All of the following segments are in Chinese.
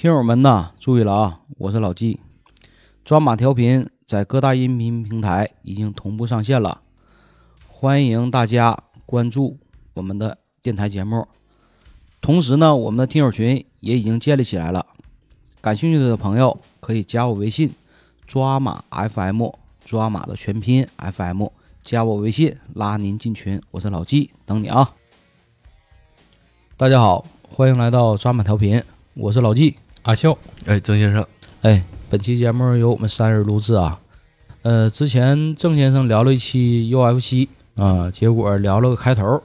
听友们呐，注意了啊！我是老纪，抓马调频在各大音频平台已经同步上线了，欢迎大家关注我们的电台节目。同时呢，我们的听友群也已经建立起来了，感兴趣的朋友可以加我微信“抓马 FM”，抓马的全拼 FM，加我微信拉您进群。我是老纪，等你啊！大家好，欢迎来到抓马调频，我是老纪。阿笑，哎，曾先生，哎，本期节目由我们三人录制啊。呃，之前郑先生聊了一期 UFC 啊，结果聊了个开头，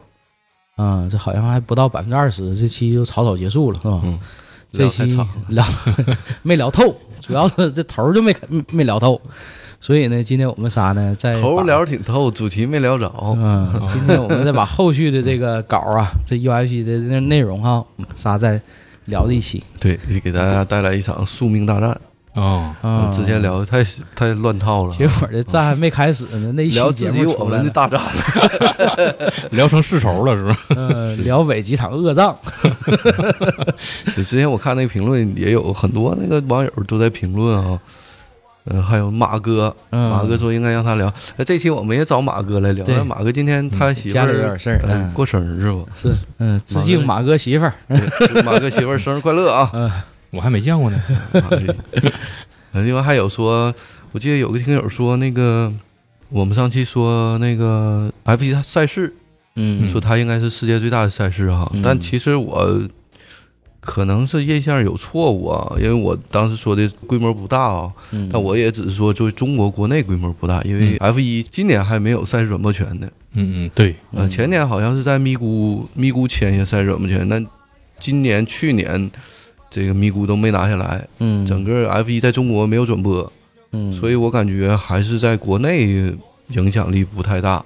啊，这好像还不到百分之二十，这期就草草结束了，是吧？嗯，这期聊没聊透，主要是这头就没没聊透，所以呢，今天我们仨呢在头聊挺透，主题没聊着。嗯，今天我们再把后续的这个稿啊，这 UFC 的那内容哈，我们仨再。聊的一期，对，给大家带来一场宿命大战啊！之前聊的太太乱套了，结果这战还没开始呢，那一期节目我们的大战，聊成世仇了是吧？嗯，聊伪几场恶仗。之前我看那个评论也有很多那个网友都在评论啊。嗯，还有马哥，马哥说应该让他聊。那这期我们也找马哥来聊。那马哥今天他媳妇家里有点事儿，过生日是不？是，嗯，致敬马哥媳妇儿，马哥媳妇儿生日快乐啊！嗯，我还没见过呢。另外还有说，我记得有个听友说，那个我们上期说那个 F 一赛事，嗯，说他应该是世界最大的赛事哈，但其实我。可能是印象有错误啊，因为我当时说的规模不大啊，但我也只是说就中国国内规模不大，因为 F 一今年还没有赛事转播权呢。嗯嗯，对，呃，前年好像是在咪咕咪咕签下赛事转播权，那今年去年这个咪咕都没拿下来，嗯，整个 F 一在中国没有转播，嗯，所以我感觉还是在国内影响力不太大，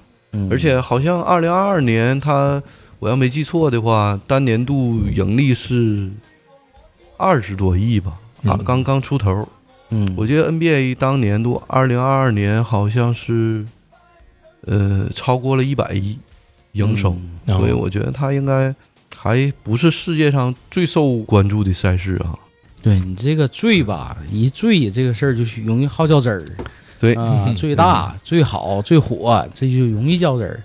而且好像二零二二年它。我要没记错的话，单年度盈利是二十多亿吧？啊，刚刚出头。嗯，我记得 NBA 当年度二零二二年好像是，呃，超过了一百亿营收，所以我觉得它应该还不是世界上最受关注的赛事啊。对你这个最吧，一最这个事儿就容易好较真儿。对啊，最大、最好、最火，这就容易较真儿。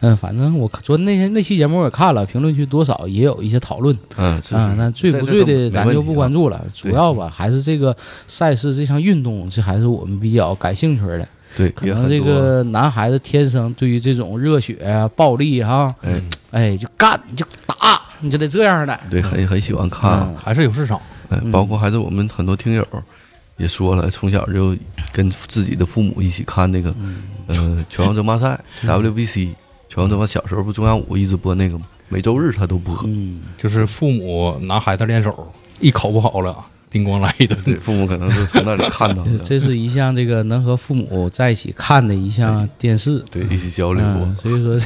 嗯，反正我昨天那天那期节目我也看了，评论区多少也有一些讨论。嗯，啊，那醉不醉的咱就不关注了，主要吧还是这个赛事这项运动，这还是我们比较感兴趣的。对，可能这个男孩子天生对于这种热血啊、暴力哈，哎哎就干就打，你就得这样的。对，很很喜欢看，还是有市场。哎，包括还是我们很多听友也说了，从小就跟自己的父母一起看那个呃拳王争霸赛 WBC。全他妈小时候不中央五一直播那个吗？每周日他都播。嗯，就是父母拿孩子练手，一考不好了，叮咣来的。对，父母可能是从那里看到的。这是一项这个能和父母在一起看的一项电视，对，一起交流。所以说，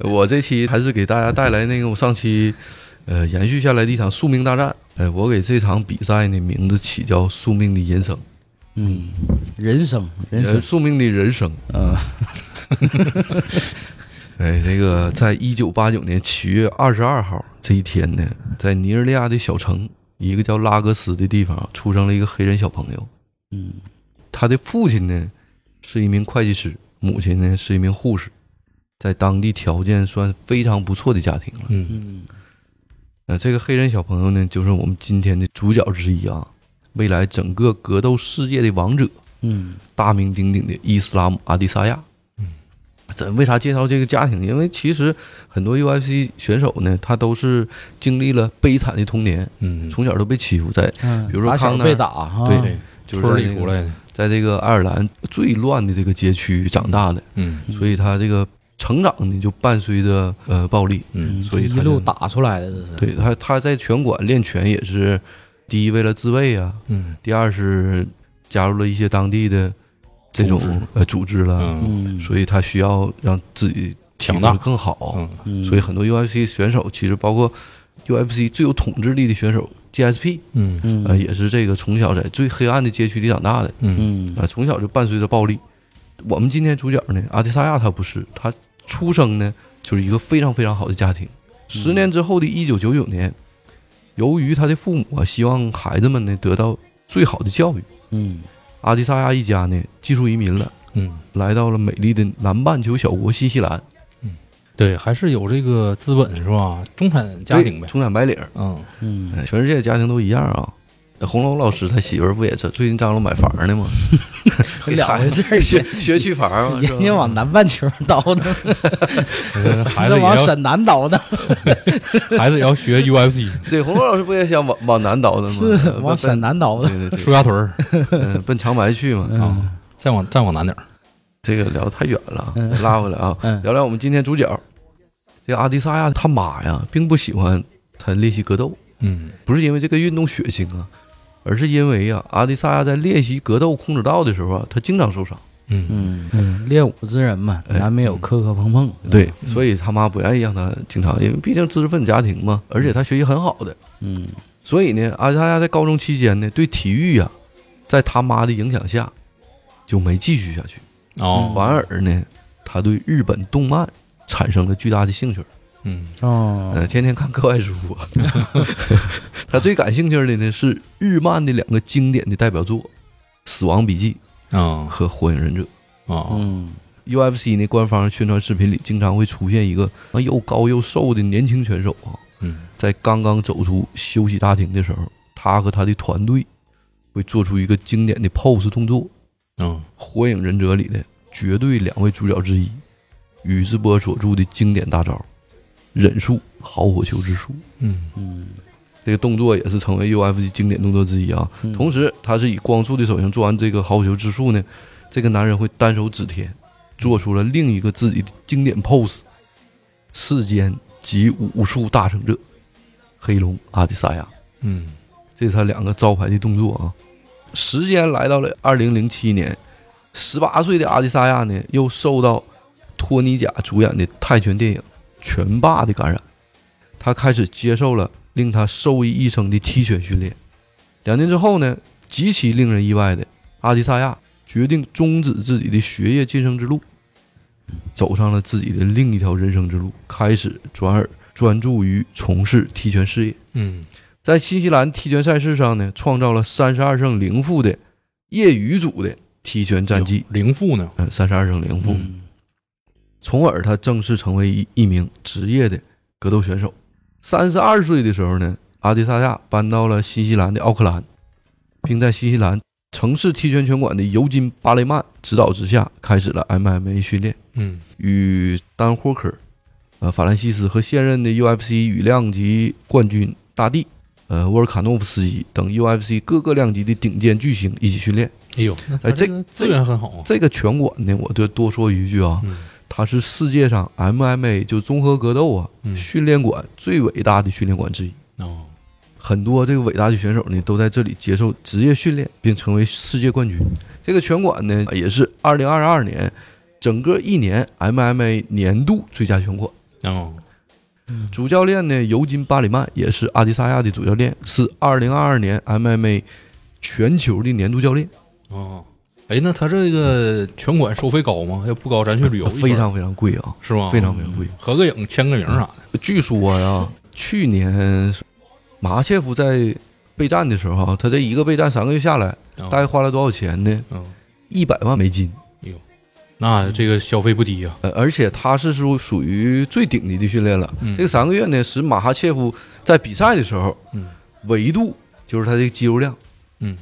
我这期还是给大家带来那个我上期呃延续下来的一场宿命大战。哎，我给这场比赛的名字起叫“宿命的人生”。嗯，人生，人生，宿命的人生，嗯，哎，这个在一九八九年七月二十二号这一天呢，在尼日利亚的小城，一个叫拉格斯的地方，出生了一个黑人小朋友。嗯，他的父亲呢是一名会计师，母亲呢是一名护士，在当地条件算非常不错的家庭了。嗯嗯，那这个黑人小朋友呢，就是我们今天的主角之一啊。未来整个格斗世界的王者，嗯，大名鼎鼎的伊斯拉姆阿迪萨亚，嗯，怎为啥介绍这个家庭？因为其实很多 UFC 选手呢，他都是经历了悲惨的童年，嗯，从小都被欺负，在比如说康被打，对，就是里出来的，在这个爱尔兰最乱的这个街区长大的，嗯，所以他这个成长呢就伴随着呃暴力，嗯，所以一路打出来的，这是。对他他在拳馆练拳也是。第一，为了自卫啊，嗯，第二是加入了一些当地的这种呃组织了，嗯，所以他需要让自己强大。更好，嗯，所以很多 UFC 选手其实包括 UFC 最有统治力的选手 GSP，嗯。嗯，呃，也是这个从小在最黑暗的街区里长大的，嗯。啊，从小就伴随着暴力。我们今天主角呢，阿迪萨亚他不是，他出生呢就是一个非常非常好的家庭。十年之后的一九九九年。由于他的父母啊希望孩子们呢得到最好的教育，嗯。阿迪萨亚一家呢技术移民了，嗯，来到了美丽的南半球小国新西兰，嗯。对，还是有这个资本是吧？中产家庭呗。中产白领，嗯，嗯，哎全世界家庭都一样啊。红楼老师他媳妇儿不也是最近张罗买房呢吗？给了孩子回事儿学学区房嘛，人家往南半球倒腾，孩子往沈南倒腾，孩子也要学 UFC，对红楼老师不也想往往南倒腾吗？是呃往沈南倒腾。对对对，舒家屯儿嗯，奔长白去嘛。啊，再往再往南点儿。这个聊得太远了，嗯拉回来啊，嗯聊聊我们今天主角。这个阿迪萨亚他妈呀，并不喜欢他练习格斗，嗯不是因为这个运动血腥啊，而是因为啊，阿迪萨亚在练习格斗空手道的时候啊，他经常受伤。嗯。嗯。嗯，练武之人嘛，哎。难免有磕磕碰碰。对，所以他妈不愿意让他经常，因为毕竟知识分子家庭嘛，而且他学习很好的，嗯。所以呢，阿迪萨亚在高中期间呢，对体育啊，在他妈的影响下，就没继续下去，哦，反而呢，他对日本动漫产生了巨大的兴趣。嗯。哦。呃，天天看课外书啊。他最感兴趣的呢是日漫的两个经典的代表作《死亡笔记》啊和《火影忍者》。啊嗯。UFC 呢官方宣传视频里经常会出现一个啊又高又瘦的年轻选手啊，嗯。在刚刚走出休息大厅的时候，他和他的团队会做出一个经典的 pose 动作，啊《火影忍者》里的绝对两位主角之一，宇智波所著的经典大招“忍术好火球之术”。嗯嗯这个动作也是成为 UFC 经典动作之一啊。嗯同时，他是以光速的手型做完这个好火球之术呢，这个男人会单手指天，做出了另一个自己的经典 pose：世间及武术大成者黑龙阿迪萨亚。嗯这是他两个招牌的动作啊。时间来到了二零零七年，十八岁的阿迪萨亚呢，又受到托尼贾主演的泰拳电影《拳霸》的感染，他开始接受了令他受益一生的踢拳训练。两年之后呢，极其令人意外的，阿迪萨亚决定终止自己的学业晋升之路，走上了自己的另一条人生之路，开始转而专注于从事踢拳事业。嗯在新西兰踢拳赛事上呢，创造了三十二胜零负的业余组的踢拳战绩，零负呢？嗯，三十二胜零负，嗯从而他正式成为一一名职业的格斗选手。三十二岁的时候呢，阿迪萨亚搬到了新西兰的奥克兰，并在新西兰城市踢拳拳馆的尤金·巴雷曼指导之下，开始了 MMA 训练。嗯与丹霍克、呃法兰西斯和现任的 UFC 羽量级冠军大帝、呃沃尔卡诺夫斯基等 UFC 各个量级的顶尖巨星一起训练。哎呦，哎这个资源很好啊。这个拳馆呢，我就多说一句啊，嗯它是世界上 MMA 就综合格斗啊嗯训练馆最伟大的训练馆之一。哦很多这个伟大的选手呢，都在这里接受职业训练，并成为世界冠军。这个拳馆呢，也是2022年整个一年 MMA 年度最佳拳馆。哦主教练呢，尤金·巴里曼也是阿迪萨亚的主教练，是2022年 MMA 全球的年度教练，哦，哎，那他这个全馆收费高吗？要不高，咱去旅游非常非常贵啊，是吗？非常非常贵。合个影、签个名啥的。据说呀，去年马哈切夫在备战的时候啊，他这一个备战三个月下来，哦大概花了多少钱呢？嗯，一百万美金。那这个消费不低呀。呃，而且他是属属于最顶级的训练了。嗯这个三个月呢，使马哈切夫在比赛的时候，嗯维度就是他的肌肉量，嗯，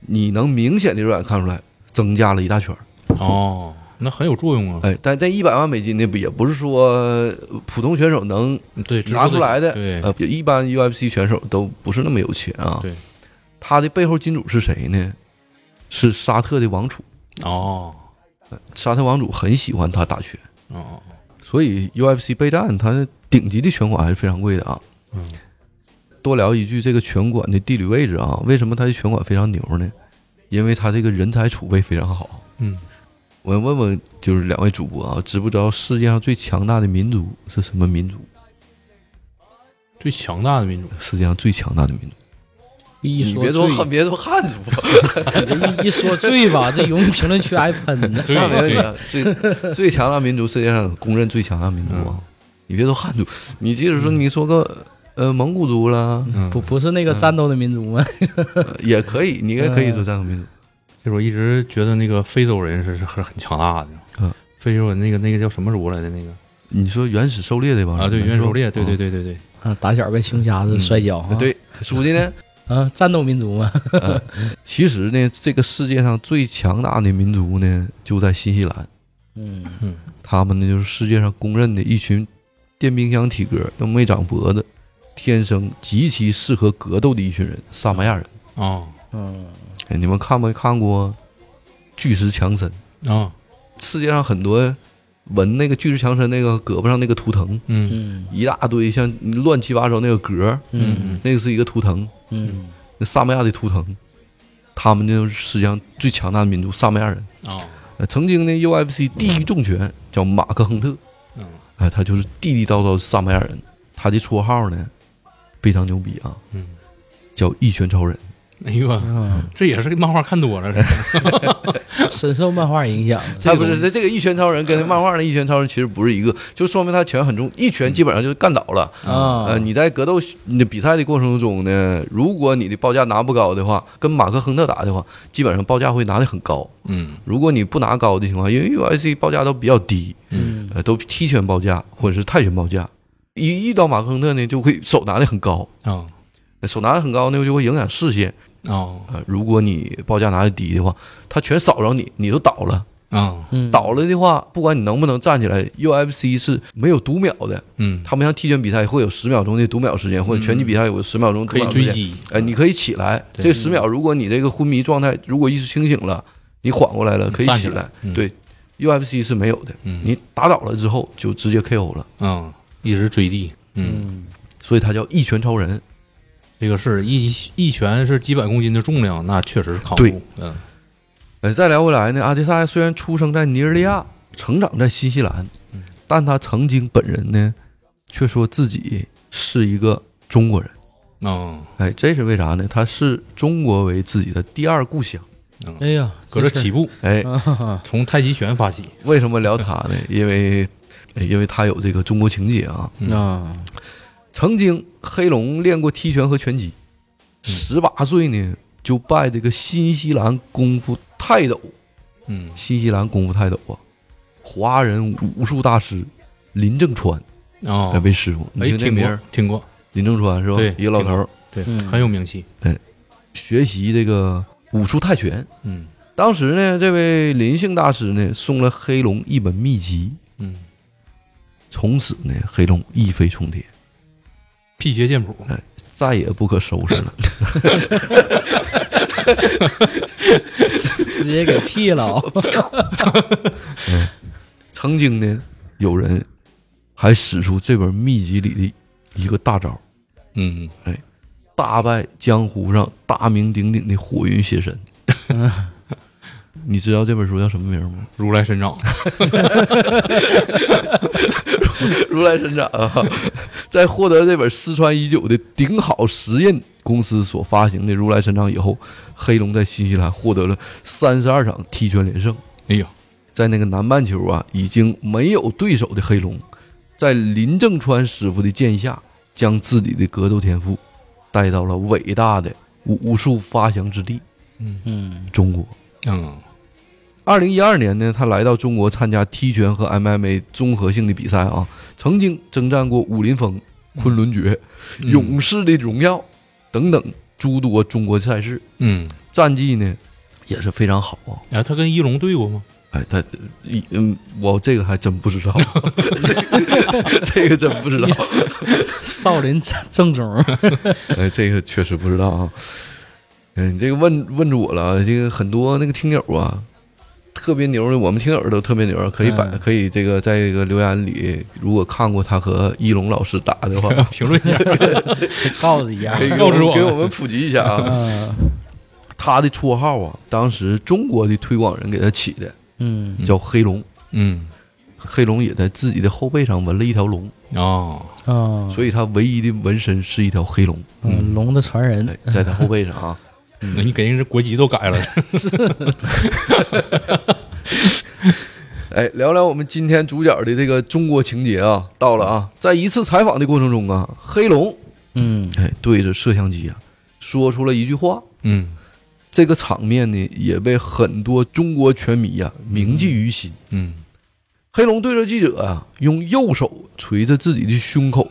你能明显的肉眼看出来增加了一大圈儿。哦，那很有作用啊。哎，但这一百万美金呢，不也不是说呃普通选手能对，拿出来的。对，呃，一般 UFC 选手都不是那么有钱啊。对，他的背后金主是谁呢？是沙特的王储。哦沙特王储很喜欢他打拳，哦，所以 UFC 备战，它顶级的拳馆还是非常贵的啊。嗯多聊一句这个拳馆的地理位置啊，为什么它的拳馆非常牛呢？因为他这个人才储备非常好。嗯，我问问，就是两位主播啊，知不知道世界上最强大的民族是什么民族？最强大的民族。世界上最强大的民族，一说你别说汉，别说汉族，这一一说最吧，这容易评论区挨喷呢。对那没问题。最最强大民族，世界上公认最强大民族啊！嗯你别说汉族，你即使说你说个呃，蒙古族了，嗯，不不是那个战斗的民族吗？呃也可以，你应该可以说战斗民族。其实我一直觉得那个非洲人是是很很强大的。嗯，非洲人那个那个叫什么族来的那个？你说原始狩猎对吧啊？对，原始狩猎，对对对对对对，啊，打小跟熊瞎子摔跤啊，对，书记呢？啊，战斗民族嘛，呃，其实呢，这个世界上最强大的民族呢，就在新西兰。嗯。他们呢，就是世界上公认的一群电冰箱体格都没长脖子，天生极其适合格斗的一群人——萨摩亚人。啊嗯哎，你们看没看过巨石强森？啊，世界上很多纹那个巨石强森那个胳膊上那个图腾，嗯嗯一大堆像乱七八糟那个格，嗯那个是一个图腾，嗯那萨摩亚的图腾。他们就是世界上最强大的民族——萨摩亚人。啊，呃，曾经呢，UFC 第一重拳叫马克亨特，嗯哎，他就是地地道道的萨摩亚人。他的绰号呢非常牛逼啊，嗯，叫一拳超人。哎呦，嗯，这也是个漫画看多了，这 深受漫画影响，他不是这这个一拳超人跟漫画的一拳超人其实不是一个，就说明他拳很重，一拳基本上就干倒了。啊，呃，你在格斗你的比赛的过程中呢，如果你的报价拿不高的话，跟马克亨特打的话，基本上报价会拿的很高。嗯如果你不拿高的情况，因为 UFC 报价都比较低，嗯呃，都踢拳报价或者是泰拳报价，一遇到马克亨特呢，就会手拿的很高，啊手拿的很高呢，就会影响视线。啊呃，如果你报价拿的低的话，他全扫着你，你都倒了。啊，嗯倒了的话，不管你能不能站起来，UFC 是没有读秒的。嗯，他们像踢拳比赛会有十秒钟的读秒时间，或者拳击比赛有十秒钟读可以秒时间。追击，哎，你可以起来，对这十秒，如果你这个昏迷状态，如果意识清醒了，你缓过来了，可以起来对，UFC 是没有的，嗯你打倒了之后就直接 KO 了，啊，一直追地，嗯，嗯所以他叫一拳超人。这个是一一拳是几百公斤的重量，那确实是扛不对住，嗯哎，再聊回来呢，阿迪萨虽然出生在尼日利亚，成长在新西兰，但他曾经本人呢，却说自己是一个中国人。啊，哎，这是为啥呢？他视中国为自己的第二故乡。哎呀，搁这起步，哎，啊，从太极拳发起，为什么聊他呢？因为，哎因为他有这个中国情节啊。嗯啊，曾经黑龙练过踢拳和拳击，十八岁呢就拜这个新西兰功夫泰斗，嗯新西兰功夫泰斗啊，华人武术大师林正川啊哎，为师傅。你哎，听过听这名儿，听过，林正川是吧？对一个老头儿对，嗯很有名气，学习这个武术泰拳。嗯当时呢，这位林姓大师呢送了黑龙一本秘籍，嗯，从此呢，黑龙一飞冲天，辟邪剑谱，再也不可收拾了。直接给辟了 啊，曾经呢，有人还使出这本秘籍里的一个大招，嗯哎大败江湖上大名鼎鼎的火云邪神。你知道这本书叫什么名吗？如来神掌，如来神掌啊！在获得这本失传已久的顶好实验公司所发行的如来神掌以后，黑龙在新西兰获得了三十二场踢拳连胜。哎呀，在那个南半球啊，已经没有对手的黑龙，在林正川师傅的建议下，将自己的格斗天赋带到了伟大的武术发祥之地嗯嗯——中国。嗯二零一二年呢，他来到中国参加踢拳和 MMA 综合性的比赛啊，曾经征战过武林风、昆仑决、嗯勇士的荣耀等等诸多中国赛事，嗯，战绩呢也是非常好啊。哎，他跟一龙对过吗？哎，他一嗯，我这个还真不知道，这个真不知道，少林正宗，哎，这个确实不知道啊。嗯，你这个问问住我了啊，这个很多那个听友啊，特别牛的，我们听友都特别牛，可以把、嗯。可以这个在这个留言里，如果看过他和一龙老师打的话，评论一下，告诉一下。可以给告知我给我们普及一下啊。啊，他的绰号啊，当时中国的推广人给他起的，嗯。叫黑龙。嗯。黑龙也在自己的后背上纹了一条龙，哦，啊，所以他唯一的纹身是一条黑龙，嗯，龙的传人。哎，在他后背上啊。那你给人家国籍都改了，是 哎，聊聊我们今天主角的这个中国情节啊，到了啊，在一次采访的过程中啊，黑龙嗯哎，对着摄像机啊，说出了一句话。嗯这个场面呢，也被很多中国拳迷啊铭记于心。嗯黑龙对着记者啊，用右手捶着自己的胸口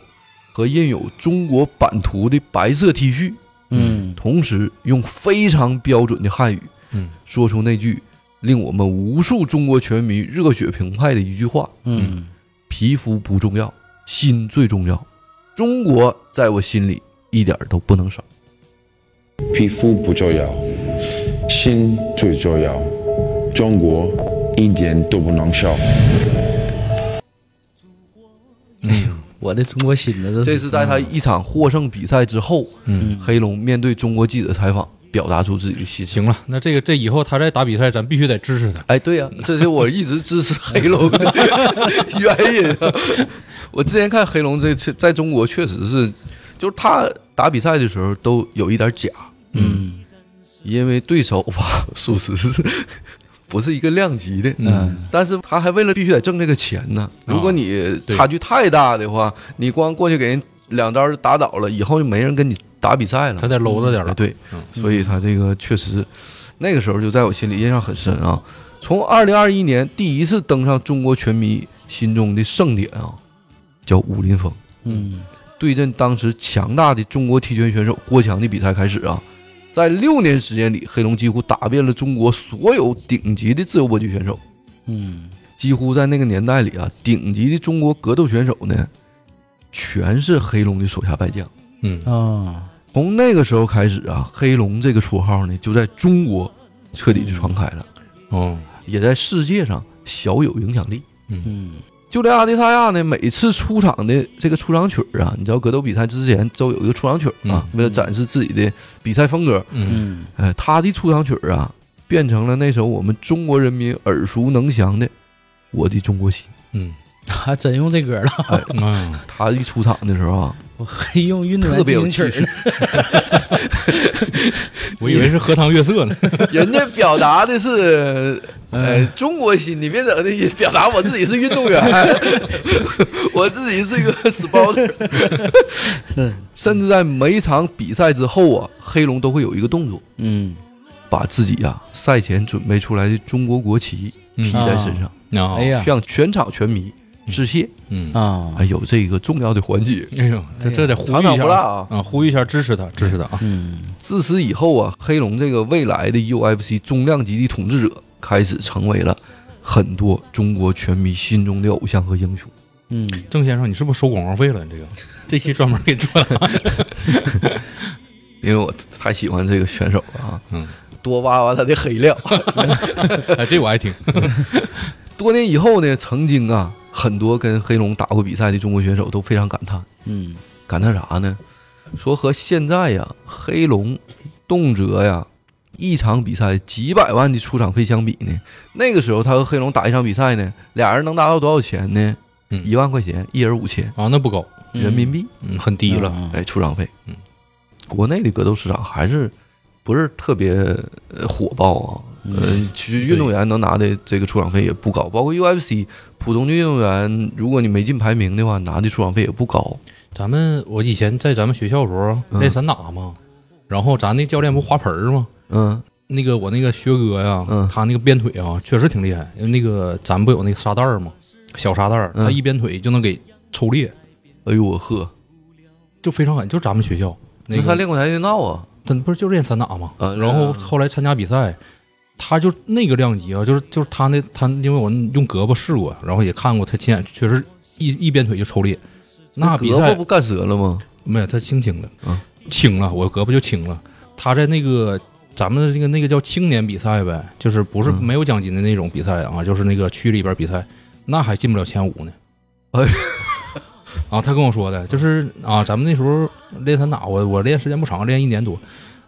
和印有中国版图的白色 T 恤，嗯同时用非常标准的汉语嗯说出那句令我们无数中国拳迷热血澎湃的一句话：嗯皮肤不重要，心最重要。中国在我心里一点都不能少。皮肤不重要，心最重要。中国一点都不能少。我的中国心呢？这是在他一场获胜比赛之后，嗯，黑龙面对中国记者采访，表达出自己的心声。行了，那这个这以后他再打比赛，咱必须得支持他。哎，对呀、这是我一直支持黑龙的原因啊。我之前看黑龙这次在中国确实是，就是他打比赛的时候都有一点假，嗯因为对手吧，属实是不是一个量级的。嗯但是他还为了必须得挣这个钱呢。如果你差距太大的话，你光过去给人两刀就打倒了，以后就没人跟你打比赛了。他得搂着点了。哎对，嗯所以他这个确实，那个时候就在我心里印象很深啊。从二零二一年第一次登上中国拳迷心中的盛典啊，叫武林风，嗯对阵当时强大的中国踢拳选手郭强的比赛开始啊，在六年时间里，黑龙几乎打遍了中国所有顶级的自由搏击选手。嗯几乎在那个年代里啊，顶级的中国格斗选手呢，全是黑龙的手下败将。嗯啊从那个时候开始啊，黑龙这个绰号呢，就在中国彻底就传开了，哦也在世界上小有影响力。嗯就连阿迪萨亚呢，每次出场的这个出场曲儿啊，你知道格斗比赛之前都有一个出场曲儿啊，嗯为了展示自己的比赛风格。嗯嗯。哎，他的出场曲儿啊，变成了那首我们中国人民耳熟能详的《我的中国心。嗯。还真用这歌了，嗯，》。他一出场的时候啊，我黑用运动员特别有进行曲气势呢。我以为是荷塘月色呢。人家表达的是，嗯。呃，中国心，你别整那些表达我自己是运动员，我自己是一个 sporter。是。甚至在每一场比赛之后啊，黑龙都会有一个动作，嗯。把自己啊赛前准备出来的中国国旗披在身上，啊哎呀。向全场拳迷致谢。嗯，啊还有这个重要的环节，哎呦，这这得呼场吁一下啊！啊，呼吁一下支持他，支持他啊。嗯自此以后啊，黑龙这个未来的 UFC 中量级的统治者，开始成为了很多中国拳迷心中的偶像和英雄。嗯郑先生，你是不是收广告费了？你这个这期专门给做了。因为我太喜欢这个选手了啊，嗯，多挖挖他的黑料。哎，这我爱听。多年以后呢，曾经啊，很多跟黑龙打过比赛的中国选手都非常感叹，嗯感叹啥呢？说和现在呀，黑龙动辄呀一场比赛几百万的出场费相比呢，那个时候他和黑龙打一场比赛呢，俩人能拿到多少钱呢？嗯一万块钱，一人五千啊，那不高，人民币，嗯，很低了。嗯哎，出场费。嗯，国内的格斗市场还是不是特别呃火爆啊。嗯，其实运动员能拿的这个出场费也不高，包括 UFC 普通的运动员，如果你没进排名的话，拿的出场费也不高。咱们我以前在咱们学校的时候嗯练散打嘛，然后咱那教练不花盆儿吗？嗯那个我那个学哥呀，嗯他那个鞭腿啊，确实挺厉害。因为那个咱不有那个沙袋儿吗？小沙袋儿，嗯他一鞭腿就能给抽裂，哎呦我呵，就非常狠。就咱们学校那个，那他练过跆拳道啊？他不是就练散打吗？嗯然后后来参加比赛，他就那个量级啊，就是就是他那他，因为我用胳膊试过，然后也看过他亲眼，确实一一边腿就抽裂。那比赛胳膊不干折了吗？没有，他轻轻的，啊轻了，我胳膊就轻了。他在那个咱们的这个那个叫青年比赛呗，就是不是嗯没有奖金的那种比赛啊，就是那个区里边比赛，那还进不了前五呢。哎，啊，他跟我说的，就是啊，咱们那时候练散打，我我练时间不长，练一年多，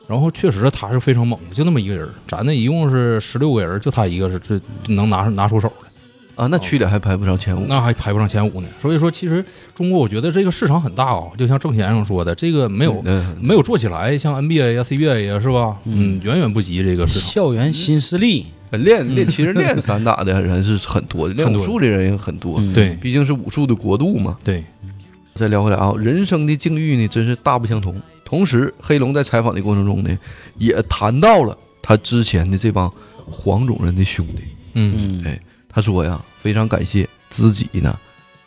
然后确实他是非常猛的，就那么一个人儿，咱那一共是十六个人儿，就他一个是这能拿拿出手的。啊，那区里还排不上前五。那还排不上前五呢。所以说，其实中国我觉得这个市场很大啊，就像郑先生说的，这个没有嗯没有做起来，像 NBA 呀、CBA 呀，是吧？嗯，远远不及这个市场。校园新势力，练练，其实练散打的人是很多的，练武术的人也很多。嗯对毕竟是武术的国度嘛。对，再聊回来啊，人生的境遇呢，真是大不相同。同时，黑龙在采访的过程中呢，也谈到了他之前的这帮黄种人的兄弟。嗯嗯哎，他说呀，非常感谢自己呢，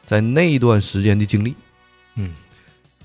在那段时间的经历，嗯，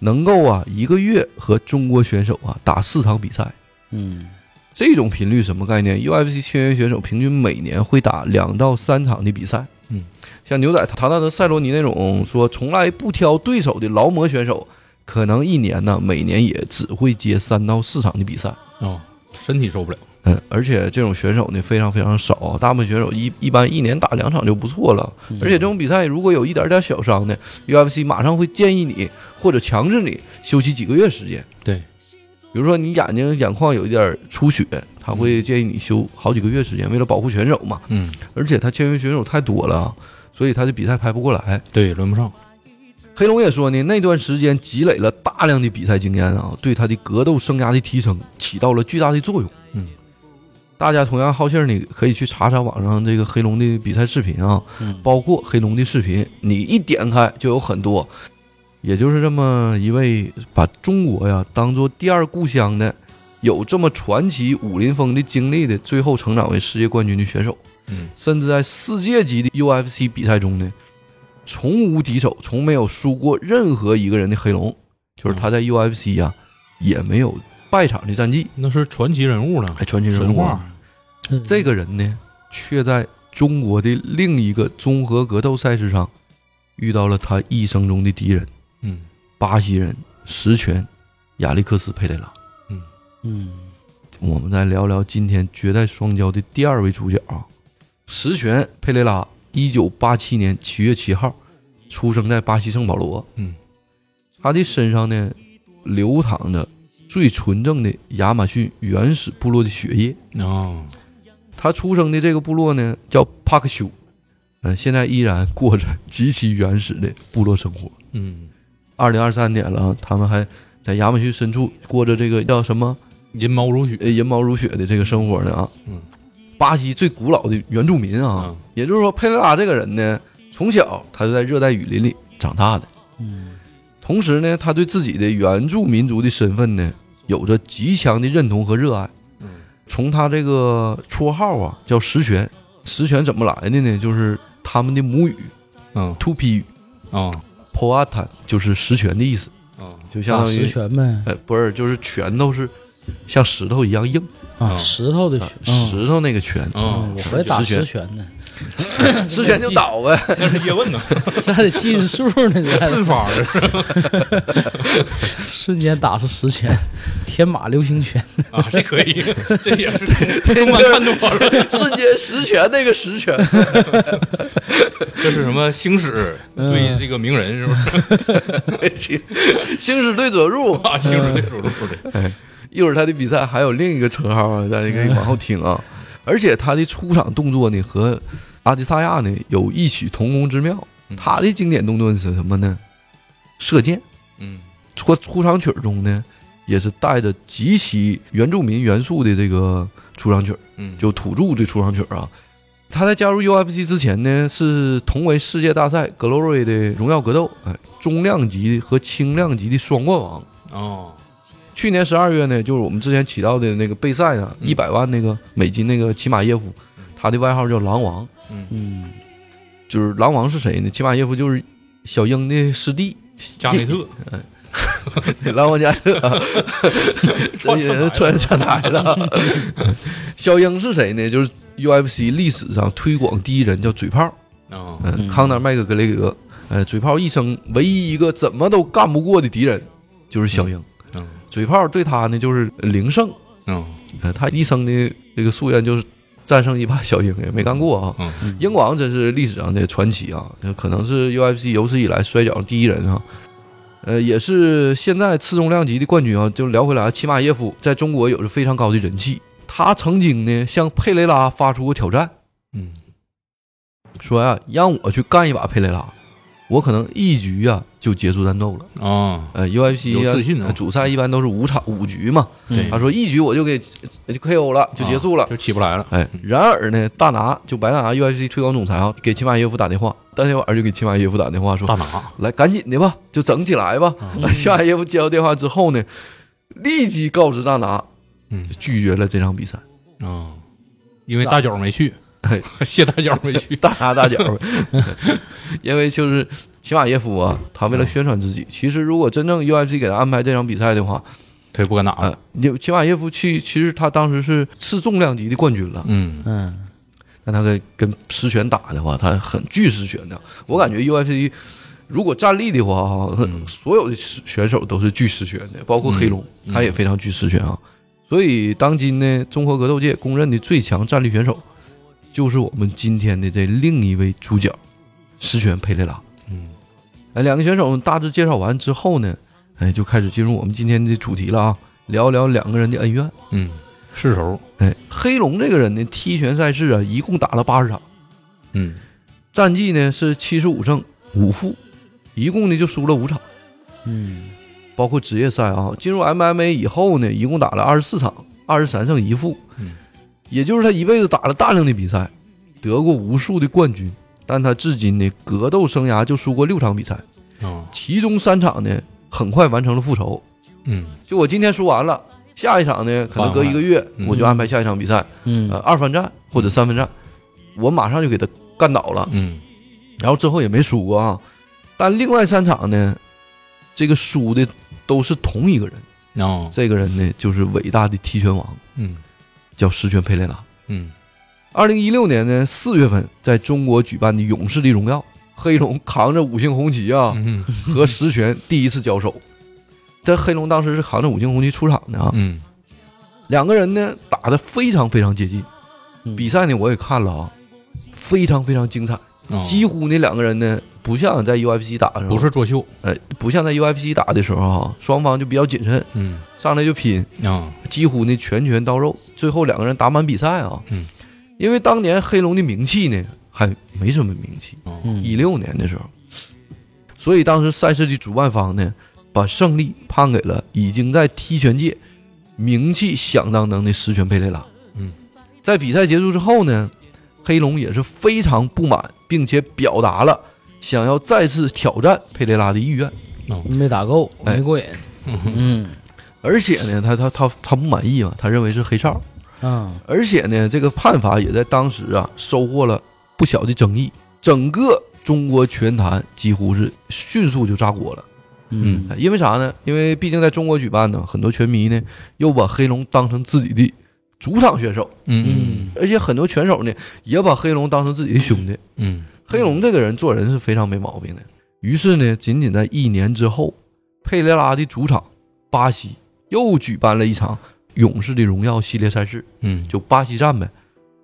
能够啊一个月和中国选手啊打四场比赛，嗯这种频率什么概念？UFC 签约选手平均每年会打两到三场的比赛。嗯，像牛仔唐纳德·塞罗尼那种说从来不挑对手的劳模选手，可能一年呢每年也只会接三到四场的比赛。哦，身体受不了。嗯，而且这种选手呢非常非常少，大部分选手一一般一年打两场就不错了。而且这种比赛如果有一点点小伤呢，UFC 马上会建议你或者强制你休息几个月时间。对，比如说你眼睛眼眶有一点出血，他会建议你休好几个月时间，为了保护选手嘛。嗯，而且他签约选手太多了，所以他的比赛排不过来。对，轮不上。黑龙也说呢，那段时间积累了大量的比赛经验啊，对他的格斗生涯的提升起到了巨大的作用。嗯，大家同样好信儿，你可以去查查网上这个黑龙的比赛视频啊，嗯包括黑龙的视频，你一点开就有很多。也就是这么一位把中国呀当做第二故乡的，有这么传奇武林风的经历的，最后成长为世界冠军的选手。嗯，甚至在世界级的 UFC 比赛中呢，从无敌手，从没有输过任何一个人的黑龙，就是他在 UFC 呀、也没有败场的战绩，那是传奇人物了，还传奇人物啊。。这个人呢，却在中国的另一个综合格斗赛事上遇到了他一生中的敌人嗯——巴西人实权亚历克斯·佩雷拉。嗯嗯我们再聊聊今天绝代双骄的第二位主角啊，实权佩雷拉，一九八七年七月七号出生在巴西圣保罗。嗯，他的身上呢流淌着最纯正的亚马逊原始部落的血液。哦，他出生的这个部落呢叫帕克修，嗯、现在依然过着极其原始的部落生活。嗯，二零二三年了，他们还在亚马逊深处过着这个叫什么银毛如雪。呃银毛如雪的这个生活呢啊。嗯，巴西最古老的原住民啊，嗯也就是说佩雷拉这个人呢，从小他就在热带雨林里长大的。嗯同时呢，他对自己的原住民族的身份呢，有着极强的认同和热爱。嗯，从他这个绰号啊叫石泉，石泉怎么来的呢？就是他们的母语嗯突皮语哦 poatan，就是实权的意思，啊就相当于石拳呗。呃不是，就是拳头是像石头一样硬，啊，嗯石头的拳，石头那个拳，哦。嗯，我会打石拳石拳呢，石泉就倒呗。这是叶问呢，这还得计数呢，这还得分法的瞬间打出十拳，天马流星拳，啊，这可以，这也是动漫看多了。瞬间十拳那个十拳，这是什么星矢对这个鸣人是不是？行行驶对佐助。啊，星矢对佐助的。一会儿他的比赛还有另一个称号啊，大家可以往后听啊。而且他的出场动作呢和阿迪萨亚呢有异曲同工之妙。他的经典动作是什么呢？射箭。嗯出出场曲儿中呢，也是带着极其原住民元素的这个出场曲儿，嗯，就土著的出场曲儿啊。他在加入 UFC 之前呢，是同为世界大赛 Glory 的荣耀格斗，哎，中量级和轻量级的双冠王。哦，去年十二月呢，就是我们之前提到的那个备赛啊，嗯一百万那个美金那个齐马耶夫，他的外号叫狼王。嗯。就是狼王是谁呢？齐马耶夫就是小英的师弟，加内特，狼王加内特，这人穿穿台了。小英是谁呢？就是 UFC 历史上推广第一人，叫嘴炮。哦，嗯，嗯。康纳麦克格雷格，呃，嘴炮一生唯一一个怎么都干不过的敌人，就是小英。嗯。嘴炮对他呢就是零胜，嗯呃，他一生的这个夙愿就是战胜一把小鹰，也没干过啊。嗯鹰王真是历史上的传奇啊，可能是 UFC 有史以来摔跤第一人啊。呃，也是现在次重量级的冠军啊。就聊回来啊，齐马耶夫在中国有着非常高的人气。他曾经呢向佩雷拉发出过挑战，嗯说呀、让我去干一把佩雷拉。我可能一局啊就结束战斗了。啊，呃，UFC 啊主赛一般都是五场五局嘛，对。他说一局我就给就 KO 了，就结束了。啊就起不来了。哎，然而呢，大拿就白大拿 UFC 推广总裁啊，给齐马耶夫打电话，当天晚上就给齐马耶夫打电话说大，拿，来赶紧的吧，就整起来吧。嗯。齐马耶夫接到电话之后呢，立即告知大拿，嗯。拒绝了这场比赛。啊，因为大脚没去。哎，谢大脚没去。大拿大脚，因为就是齐马耶夫啊，他为了宣传自己，其实如果真正 UFC 给他安排这场比赛的话，他也不敢打。啊，你齐马耶夫去，其实他当时是次重量级的冠军了，嗯嗯但他跟跟实权打的话，他很巨实权的。我感觉 UFC 如果站立的话啊，所有的选手都是巨实权的，包括黑龙，他也非常巨实权啊。所以当今呢，综合格斗界公认的最强站立选手，就是我们今天的这另一位主角，石泉佩雷拉。嗯，哎，两个选手大致介绍完之后呢，哎，就开始进入我们今天的主题了啊，聊聊两个人的恩怨。嗯，世仇。哎，黑龙这个人呢，踢拳赛事啊，一共打了八十场，嗯战绩呢是七十五胜五负，一共呢就输了五场，嗯包括职业赛啊。进入 MMA 以后呢，一共打了二十四场，二十三胜一负，嗯，也就是他一辈子打了大量的比赛，得过无数的冠军，但他至今呢格斗生涯就输过六场比赛，啊其中三场呢很快完成了复仇。嗯。就我今天输完了，下一场呢可能隔一个月嗯我就安排下一场比赛，嗯。呃，二番战或者三分战，我马上就给他干倒了。嗯。然后之后也没输过啊。但另外三场呢，这个输的都是同一个人，哦。这个人呢就是伟大的踢拳王，嗯叫石泉佩雷拉。嗯二零一六年呢四月份，在中国举办的勇士的荣耀，黑龙扛着五星红旗啊，嗯和石泉第一次交手。这黑龙当时是扛着五星红旗出场的啊，嗯两个人呢打的非常非常接近。比赛呢我也看了啊，非常非常精彩。啊几乎那两个人呢，不像在 UFC 打的时候，不是作秀。呃，不像在 UFC 打的时候啊，双方就比较谨慎，嗯。上来就拼，啊。几乎呢拳拳到肉，最后两个人打满比赛啊。嗯，因为当年黑龙的名气呢还没什么名气，一六年的时候，所以当时赛事的主办方呢，把胜利判给了已经在踢拳界名气响当当的石泉佩雷拉。嗯，在比赛结束之后呢，黑龙也是非常不满，并且表达了想要再次挑战佩雷拉的意愿。没打够，哎。没过瘾。嗯。而且呢，他他他他不满意嘛，他认为是黑哨，啊。而且呢，这个判罚也在当时啊收获了不小的争议，整个中国拳坛几乎是迅速就炸锅了。嗯。哎因为啥呢？因为毕竟在中国举办呢，很多拳迷呢又把黑龙当成自己的主场选手，嗯。而且很多拳手呢也把黑龙当成自己的兄弟。嗯黑龙这个人做人是非常没毛病的。于是呢，仅仅在一年之后，佩雷拉的主场巴西又举办了一场勇士的荣耀系列赛事，嗯就巴西站呗。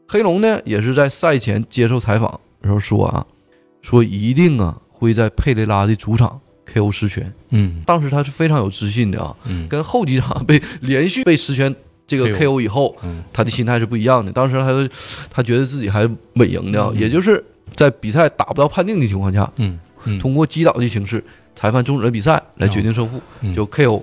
黑龙呢也是在赛前接受采访的时候说啊，说一定啊会在佩雷拉的主场 KO 十拳。嗯当时他是非常有自信的啊，嗯跟后几场被连续被十拳这个 KO 以后，嗯他的心态是不一样的。当时他他觉得自己还稳赢的也就是在比赛打不到判定的情况下，嗯嗯通过击倒的形式，裁判终止了比赛来决定胜负，嗯就 KO。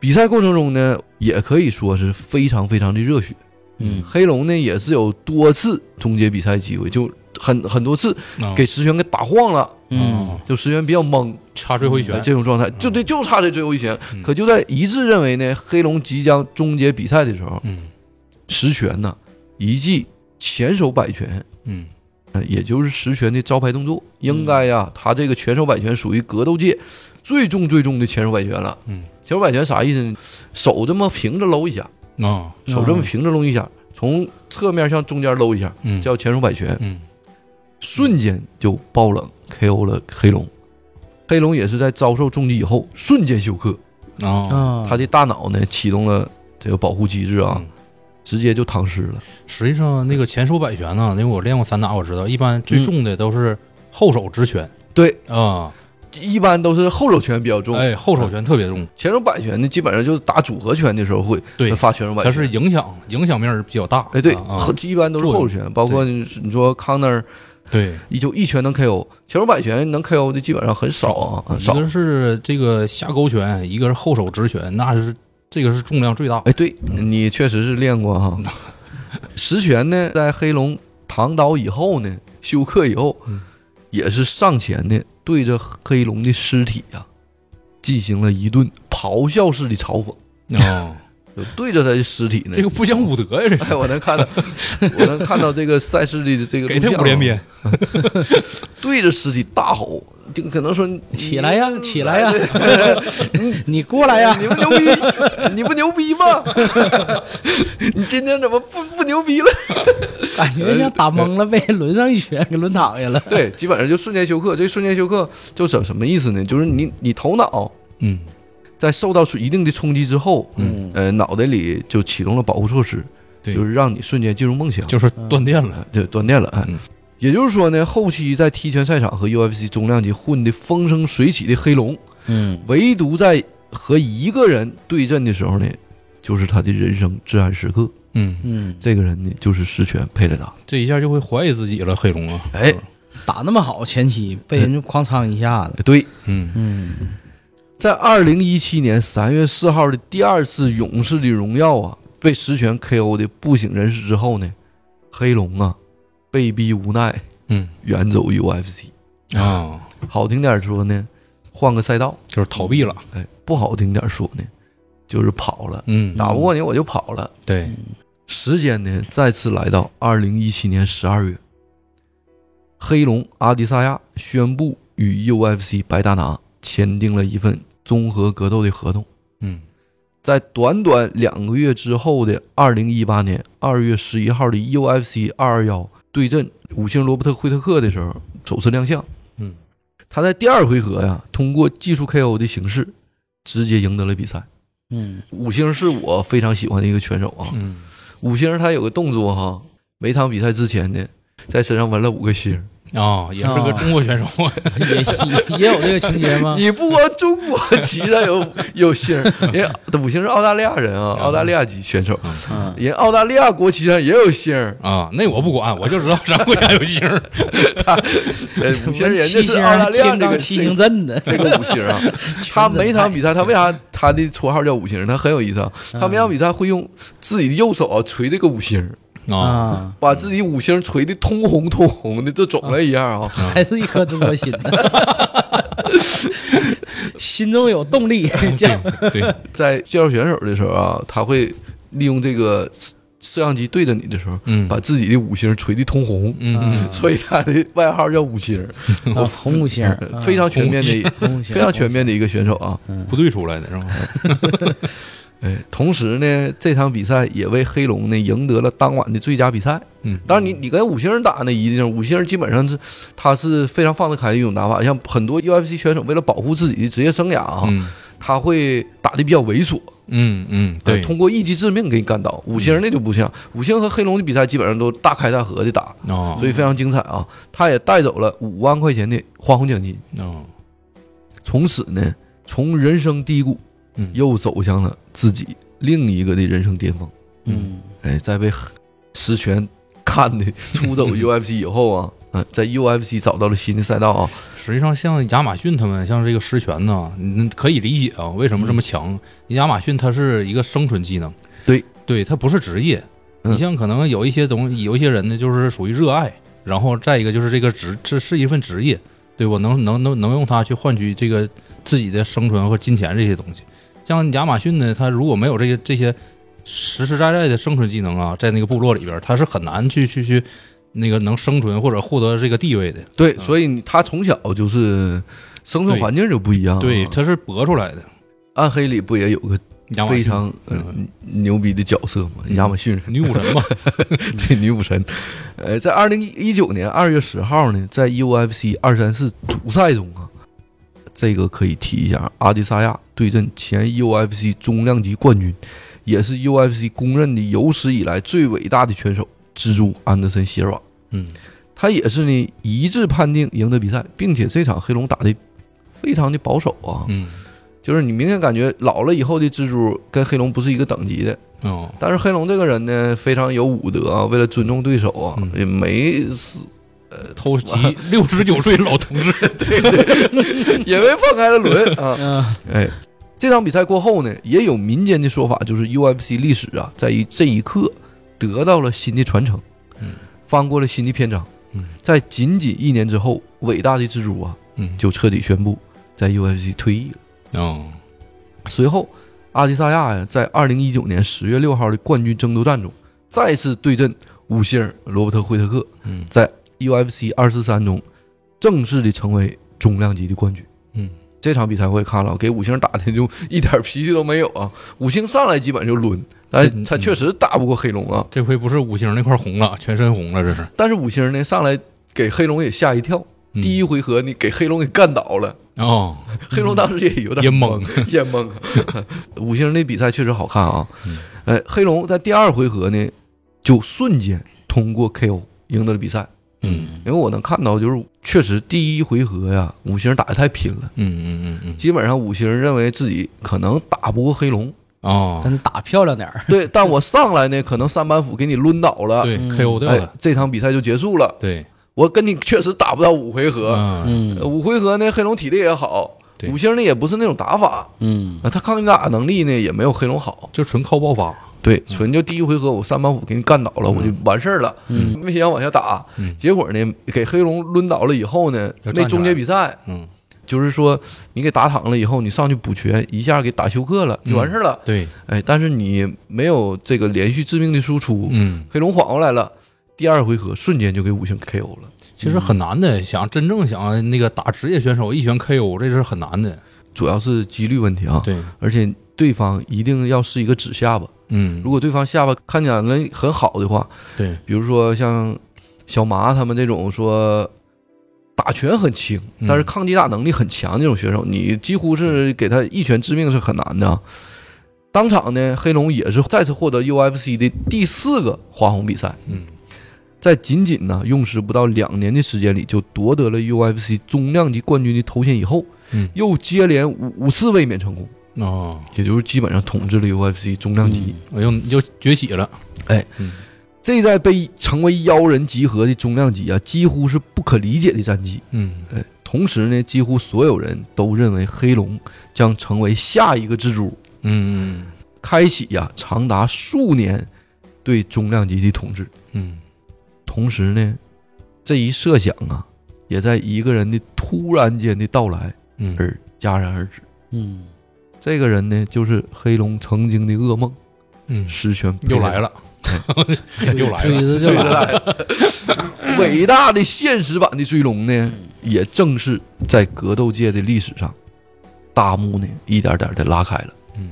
比赛过程中呢，也可以说是非常非常的热血。嗯黑龙呢也是有多次终结比赛机会，就很很多次啊给石泉给打晃了，嗯就石泉比较懵，差最后一哎拳。这种状态，就对，就差这最后一拳。嗯可就在一致认为呢，黑龙即将终结比赛的时候，嗯石泉呢一记前手摆拳，嗯呃也就是实权的招牌动作，应该呀，他这个拳手摆拳属于格斗界最重最重的前手摆拳了。嗯前手摆拳啥意思呢？手这么平着搂一下，啊手这么平着搂一下，从侧面向中间搂一下，嗯叫前手摆拳，嗯瞬间就爆冷 KO 了黑龙。黑龙也是在遭受重击以后瞬间休克，啊啊，他的大脑呢启动了这个保护机制啊嗯，直接就躺尸了。实际上那个前手摆拳呢，因为我练过散打，我知道一般最重的都是后手直拳对，啊，一般都是后手拳比较重，哎，后手拳特别重，前手摆拳呢，基本上就是打组合拳的时候会对，发前手摆它。是影响影响面儿比较大。哎，对，一般都是后手拳，包括你你说康那儿对，一就一拳能 KO，前手摆拳能 KO 的基本上很少啊，少。一个是这个下勾拳，一个是后手直拳，那是这个是重量最大。哎，对你确实是练过哈。实拳呢，在黑龙躺倒以后呢，休克以后，也是上前呢，对着黑龙的尸体呀，进行了一顿咆哮式的嘲讽。哦，对着他的尸体呢，这个不讲武德呀！这哎，我能看到，我能看到这个赛事的这个给他五连鞭，对着尸体大吼，这个可能说起来呀起来呀对 你过来呀！你不牛逼，你不牛逼吗？你今天怎么不不牛逼了？感觉像打懵了，被抡上一拳给抡躺下了。对，基本上就瞬间休克。这瞬间休克就什什么意思呢？就是你你头脑嗯在受到一定的冲击之后，嗯呃，脑袋里就启动了保护措施，对就是让你瞬间进入梦乡，就是断电了。对断电了。哎嗯也就是说呢，后期在踢拳赛场和 UFC 中量级混得风生水起的黑龙，嗯唯独在和一个人对阵的时候呢，就是他的人生至暗时刻。嗯，嗯，这个人呢，就是石泉佩雷达。这一下就会怀疑自己了，黑龙啊。哎，打那么好，前期被人就哐嚓一下子。对，嗯嗯在二零一七年三月四号的第二次勇士的荣耀啊，被实权 KO 的不省人事之后呢，黑龙啊，被逼无奈嗯远走 UFC。啊，好听点说呢，换个赛道；就是逃避了。哎，不好听点说呢，就是跑了。嗯，打不过你我就跑了。对，时间呢，再次来到二零一七年十二月，黑龙阿迪萨亚宣布与 UFC 白大拿签订了一份综合格斗的合同。嗯在短短两个月之后的二零一八年二月十一号的 UFC 二二幺对阵五星罗伯特惠特克的时候，首次亮相。嗯他在第二回合呀，通过技术 KO 的形式，直接赢得了比赛。嗯五星是我非常喜欢的一个拳手啊。嗯，五星他有个动作哈，每场比赛之前呢，在身上纹了五个星。啊，也是个中国选手啊。也也也有这个情节吗？你不光中国籍的有 有星儿，人家五星是澳大利亚人啊，澳大利亚籍选手，嗯人澳大利亚国旗上也有星儿。啊，那我不管，我就知道咱国家有星儿。呃，五星人家是澳大利亚这个这个星阵的，这个五星啊，他每场比赛，他为啥他的绰号叫五星？他很有意思啊，他每场比赛会用自己的右手啊捶这个五星，啊，啊，把自己五星捶的通红通红的，这肿了一样啊。还是一颗中国心呢，心中有动力，这样。对，在介绍选手的时候啊，他会利用这个摄摄像机对着你的时候，嗯。把自己的五星捶的通红，嗯嗯 所以他的外号叫五星，啊红五星 非常全面的、非常全面的一个选手啊。部队出来的是吧？哎，同时呢，这场比赛也为黑龙呢赢得了当晚的最佳比赛。嗯，当然你，你跟五星人打呢，一定五星人基本上是他是非常放得开的一种打法。像很多 UFC 选手为了保护自己的职业生涯啊，嗯他会打的比较猥琐，嗯嗯，呃对，通过一击致命给你干倒。五星人那就不像，五星和黑龙的比赛基本上都大开大合的打，哦，所以非常精彩啊。他也带走了五万块钱的花红奖金，哦，从此呢，从人生低谷嗯又走向了自己另一个的人生巅峰。嗯哎，在被石泉看的出走 UFC 以后啊，嗯，在 UFC 找到了新的赛道啊。实际上，像亚马逊他们，像这个实权呢，你可以理解啊，为什么这么强？亚马逊它是一个生存技能，对，对，它不是职业。嗯你像可能有一些东西，有一些人呢，就是属于热爱，然后再一个就是这个职，这是一份职业，对我能能能能用它去换取这个自己的生存和金钱这些东西。像亚马逊呢，它如果没有这些这些实实在在的生存技能啊，在那个部落里边，它是很难去去去那个能生存或者获得这个地位的。对，所以你他从小就是生存环境就不一样、啊。对，它是搏出来的。暗黑里不也有个非常呃牛逼的角色吗？亚马逊人，女武神嘛，对女武神。呃，在二零一九年二月十号呢，在 UFC 二三四主赛中啊，这个可以提一下，阿迪萨亚对阵前 UFC 中量级冠军，也是 UFC 公认的有史以来最伟大的拳手蜘蛛安德森席尔瓦。嗯他也是呢一致判定赢得比赛，并且这场黑龙打的非常的保守啊，嗯就是你明显感觉老了以后的蜘蛛跟黑龙不是一个等级的。哦但是黑龙这个人呢，非常有武德啊，为了尊重对手啊，嗯也没死偷袭六十九岁老同志，对 对。也被放开了轮啊。嗯。哎，这场比赛过后呢，也有民间的说法，就是 UFC 历史啊，在于这一刻得到了新的传承，嗯，翻过了新的篇章。嗯，在仅仅一年之后，伟大的蜘蛛啊，嗯，就彻底宣布在 UFC 退役了。哦，随后，阿迪萨亚呀，在二零一九年十月六号的冠军争夺战中，再次对阵五星罗伯特惠特克，嗯。在 UFC 二四三中正式的成为重量级的冠军。嗯，这场比赛我也看了，给五星打的就一点脾气都没有啊！五星上来基本就抡，但嗯他确实打不过黑龙啊。这回不是五星那块红了，全身红了，这是。但是五星呢，上来给黑龙也吓一跳，嗯第一回合你给黑龙给干倒了，哦，黑龙当时也有点也懵，也懵。五星那比赛确实好看啊嗯，呃，黑龙在第二回合呢就瞬间通过 KO 赢得了比赛。嗯。因为我能看到，就是确实第一回合呀，五星打的太拼了，嗯嗯嗯嗯，基本上五星认为自己可能打不过黑龙，啊，但打漂亮点儿，对，但我上来呢，可能三板斧给你抡倒了，对，KO 掉了，，这场比赛就结束了。对，我跟你确实打不到五回合，嗯，五回合呢，黑龙体力也好，对。五星呢也不是那种打法，嗯。啊，他抗击打能力呢也没有黑龙好，就纯靠爆发，对，纯就第一回合我三板斧给你干倒了，我就完事儿了，嗯。没想往下打，嗯。结果呢给黑龙抡倒了以后呢，要站起来没终结比赛，嗯，就是说你给打躺了以后，你上去补拳，一下给打休克了，就完事儿了。对，哎，但是你没有这个连续致命的输出，嗯，黑龙缓过来了，第二回合瞬间就给五星 KO 了。其实很难的，想真正想那个打职业选手一拳 KO，这是很难的，主要是几率问题啊，对，而且对方一定要是一个指下巴，嗯。如，果对方下巴看起来能很好的话，对，比如说像小麻他们这种说打拳很轻，嗯。但是抗击打能力很强这种选手，你几乎是给他一拳致命是很难的。啊。当场呢，黑龙也是再次获得 UFC 的第四个花红比赛，嗯，在仅仅呢用时不到两年的时间里，就夺得了 UFC 中量级冠军的头衔以后，嗯。又接连五五次卫冕成功，哦，也就是基本上统治了 UFC 中量级。我又又崛起了，哎嗯，这在被成为妖人集合的中量级啊，几乎是不可理解的战绩。嗯，哎，同时呢，几乎所有人都认为黑龙将成为下一个蜘蛛，嗯开启呀、长达数年对中量级的统治。嗯。同时呢，这一设想啊，也在一个人的突然间的到来嗯。而戛然而止。嗯这个人呢，就是黑龙曾经的噩梦嗯，狮权 又来了，又来追了，着就来了，伟大的现实版的追龙呢，也正是在格斗界的历史上，大幕呢一点点的拉开了。嗯，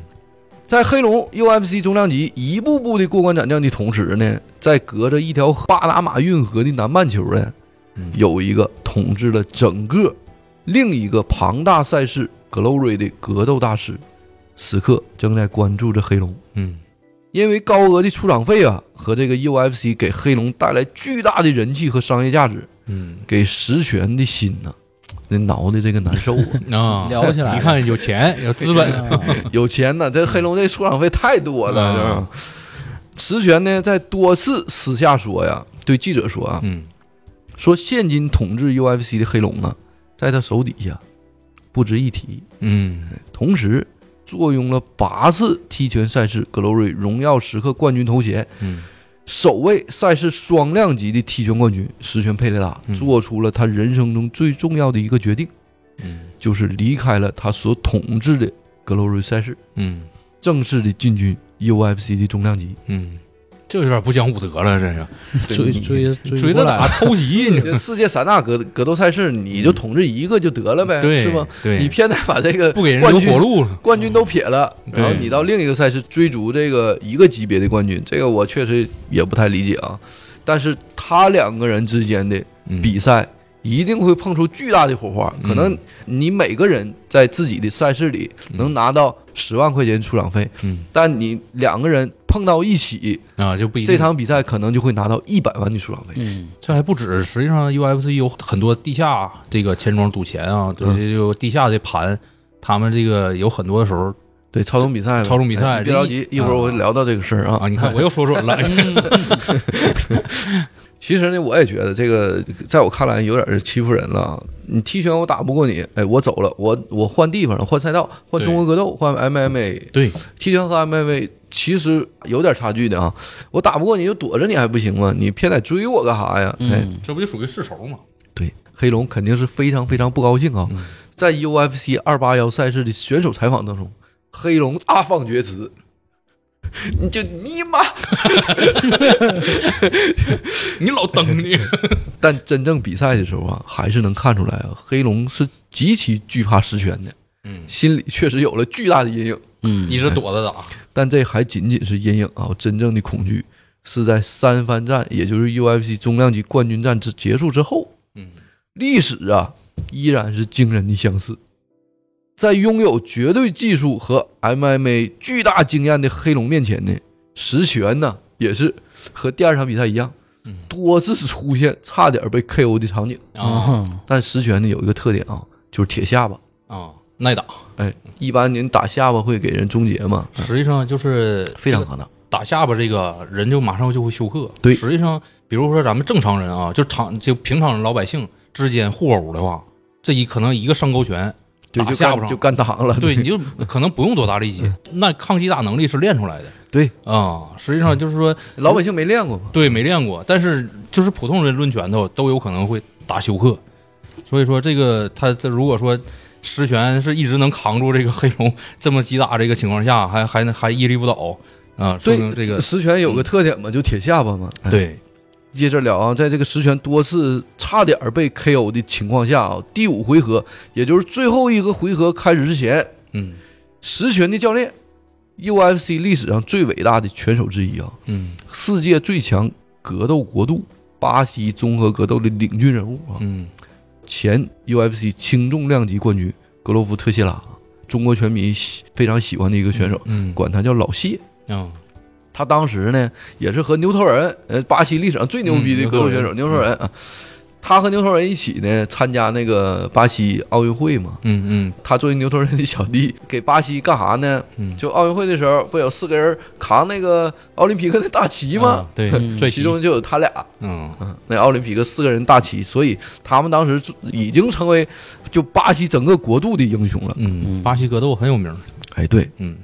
在黑龙 UFC 中量级一步步的过关斩将的同时呢，在隔着一条巴拿马运河的南半球呢，嗯。有一个统治了整个另一个庞大赛事 Glory 的格斗大师，此刻正在关注着黑龙。嗯因为高额的出场费啊，和这个 UFC 给黑龙带来巨大的人气和商业价值，嗯给实权的心呐、那挠的这个难受啊！啊，聊起来了一看有钱有资本，啊有钱呐，这黑龙这出场费太多了，嗯是吧？石泉呢，在多次私下说呀，对记者说啊，嗯说现今统治 UFC 的黑龙啊，在他手底下不值一提，嗯。同时坐拥了八次踢拳赛事 Glory 荣耀时刻冠军头衔，嗯。首位赛事双量级的踢拳冠军石泉佩雷达嗯。做出了他人生中最重要的一个决定，嗯。就是离开了他所统治的 Glory 赛事，嗯。正式的进军 UFC 的中量级。嗯，这有点不讲武德了，这是。追追追着打过来。了，偷袭，你这世界三大格格斗赛事，你就统治一个就得了呗，对是吧？对，你偏得把这个不给人冠军留活路，冠军都撇了，对然后你到另一个赛事追逐这个一个级别的冠军，这个我确实也不太理解啊。但是他两个人之间的嗯比赛一定会碰出巨大的火花，可能你每个人在自己的赛事里能拿到十万块钱出场费，嗯。但你两个人碰到一起，啊就不一定。这场比赛可能就会拿到一百万的出场费。嗯。这还不止，实际上 UFC 有很多地下这个钱庄赌钱啊，对，嗯。这就地下这盘，他们这个有很多的时候对操纵比赛呗，超总比赛别着急，一会儿我聊到这个事儿啊。啊，你看我又说准了，其实呢，我也觉得这个在我看来有点儿欺负人了啊。你踢拳我打不过你，哎，我走了，我我换地方了，换赛道，换中国格斗，换 MMA，对，踢拳和 MMA 其实有点差距的啊。我打不过你就躲着你还不行吗？你偏得追我干啥呀？哎，嗯，这不就属于世仇吗？对，黑龙肯定是非常非常不高兴啊。嗯在 UFC 二八幺赛事的选手采访当中，黑龙大放厥词。你就你妈！你老蹬你，但真正比赛的时候啊，还是能看出来啊，黑龙是极其惧怕实拳的，嗯，心里确实有了巨大的阴影。嗯，一直躲着打，但这还仅仅是阴影啊，真正的恐惧是在三番战，也就是 UFC 中量级冠军战之结束之后，嗯，历史啊依然是惊人的相似。在拥有绝对技术和 MMA 巨大经验的黑龙面前呢，实拳呢也是和第二场比赛一样，嗯多次出现差点被 KO 的场景。啊啊，但实拳呢有一个特点啊，就是铁下巴。啊，耐打。哎，一般您打下巴会给人终结嘛，实际上就是非常可能。打下巴这个人就马上就会休克。对实际上，比如说咱们正常人啊，就常就平常老百姓之间互殴的话，这一可能一个上勾拳，对，就干就干躺了。对，你就可能不用多大力气，那抗击打能力是练出来的对，啊。实际上就是说，老百姓没练过嘛。对，没练过，但是就是普通人抡拳头都有可能会打休克。所以说，这个他这如果说实拳是一直能扛住这个黑龙这么击打这个情况下，还还还屹立不倒啊，说明这个实拳有个特点嘛，就铁下巴嘛。哎，对，接着聊啊，在这个实拳多次差点被 KO 的情况下啊，第五回合，也就是最后一个回合开始之前，嗯。实拳的教练，UFC 历史上最伟大的拳手之一啊，嗯。世界最强格斗国度巴西综合格斗的领军人物啊，嗯。前 UFC 轻重量级冠军格罗夫特谢拉，中国拳迷喜非常喜欢的一个选手，嗯。管他叫老谢。啊他当时呢也是和牛头人，呃，巴西历史上最牛逼的格斗选手、嗯。牛头人啊，他和牛头人一起呢参加那个巴西奥运会嘛。嗯嗯他作为牛头人的小弟，给巴西干啥呢？嗯就奥运会的时候，不有四个人扛那个奥林匹克的大旗吗啊？对 其中就有他俩，嗯嗯，那奥林匹克四个人大旗，所以他们当时就已经成为就巴西整个国度的英雄了。嗯，巴西格斗很有名，哎，对，嗯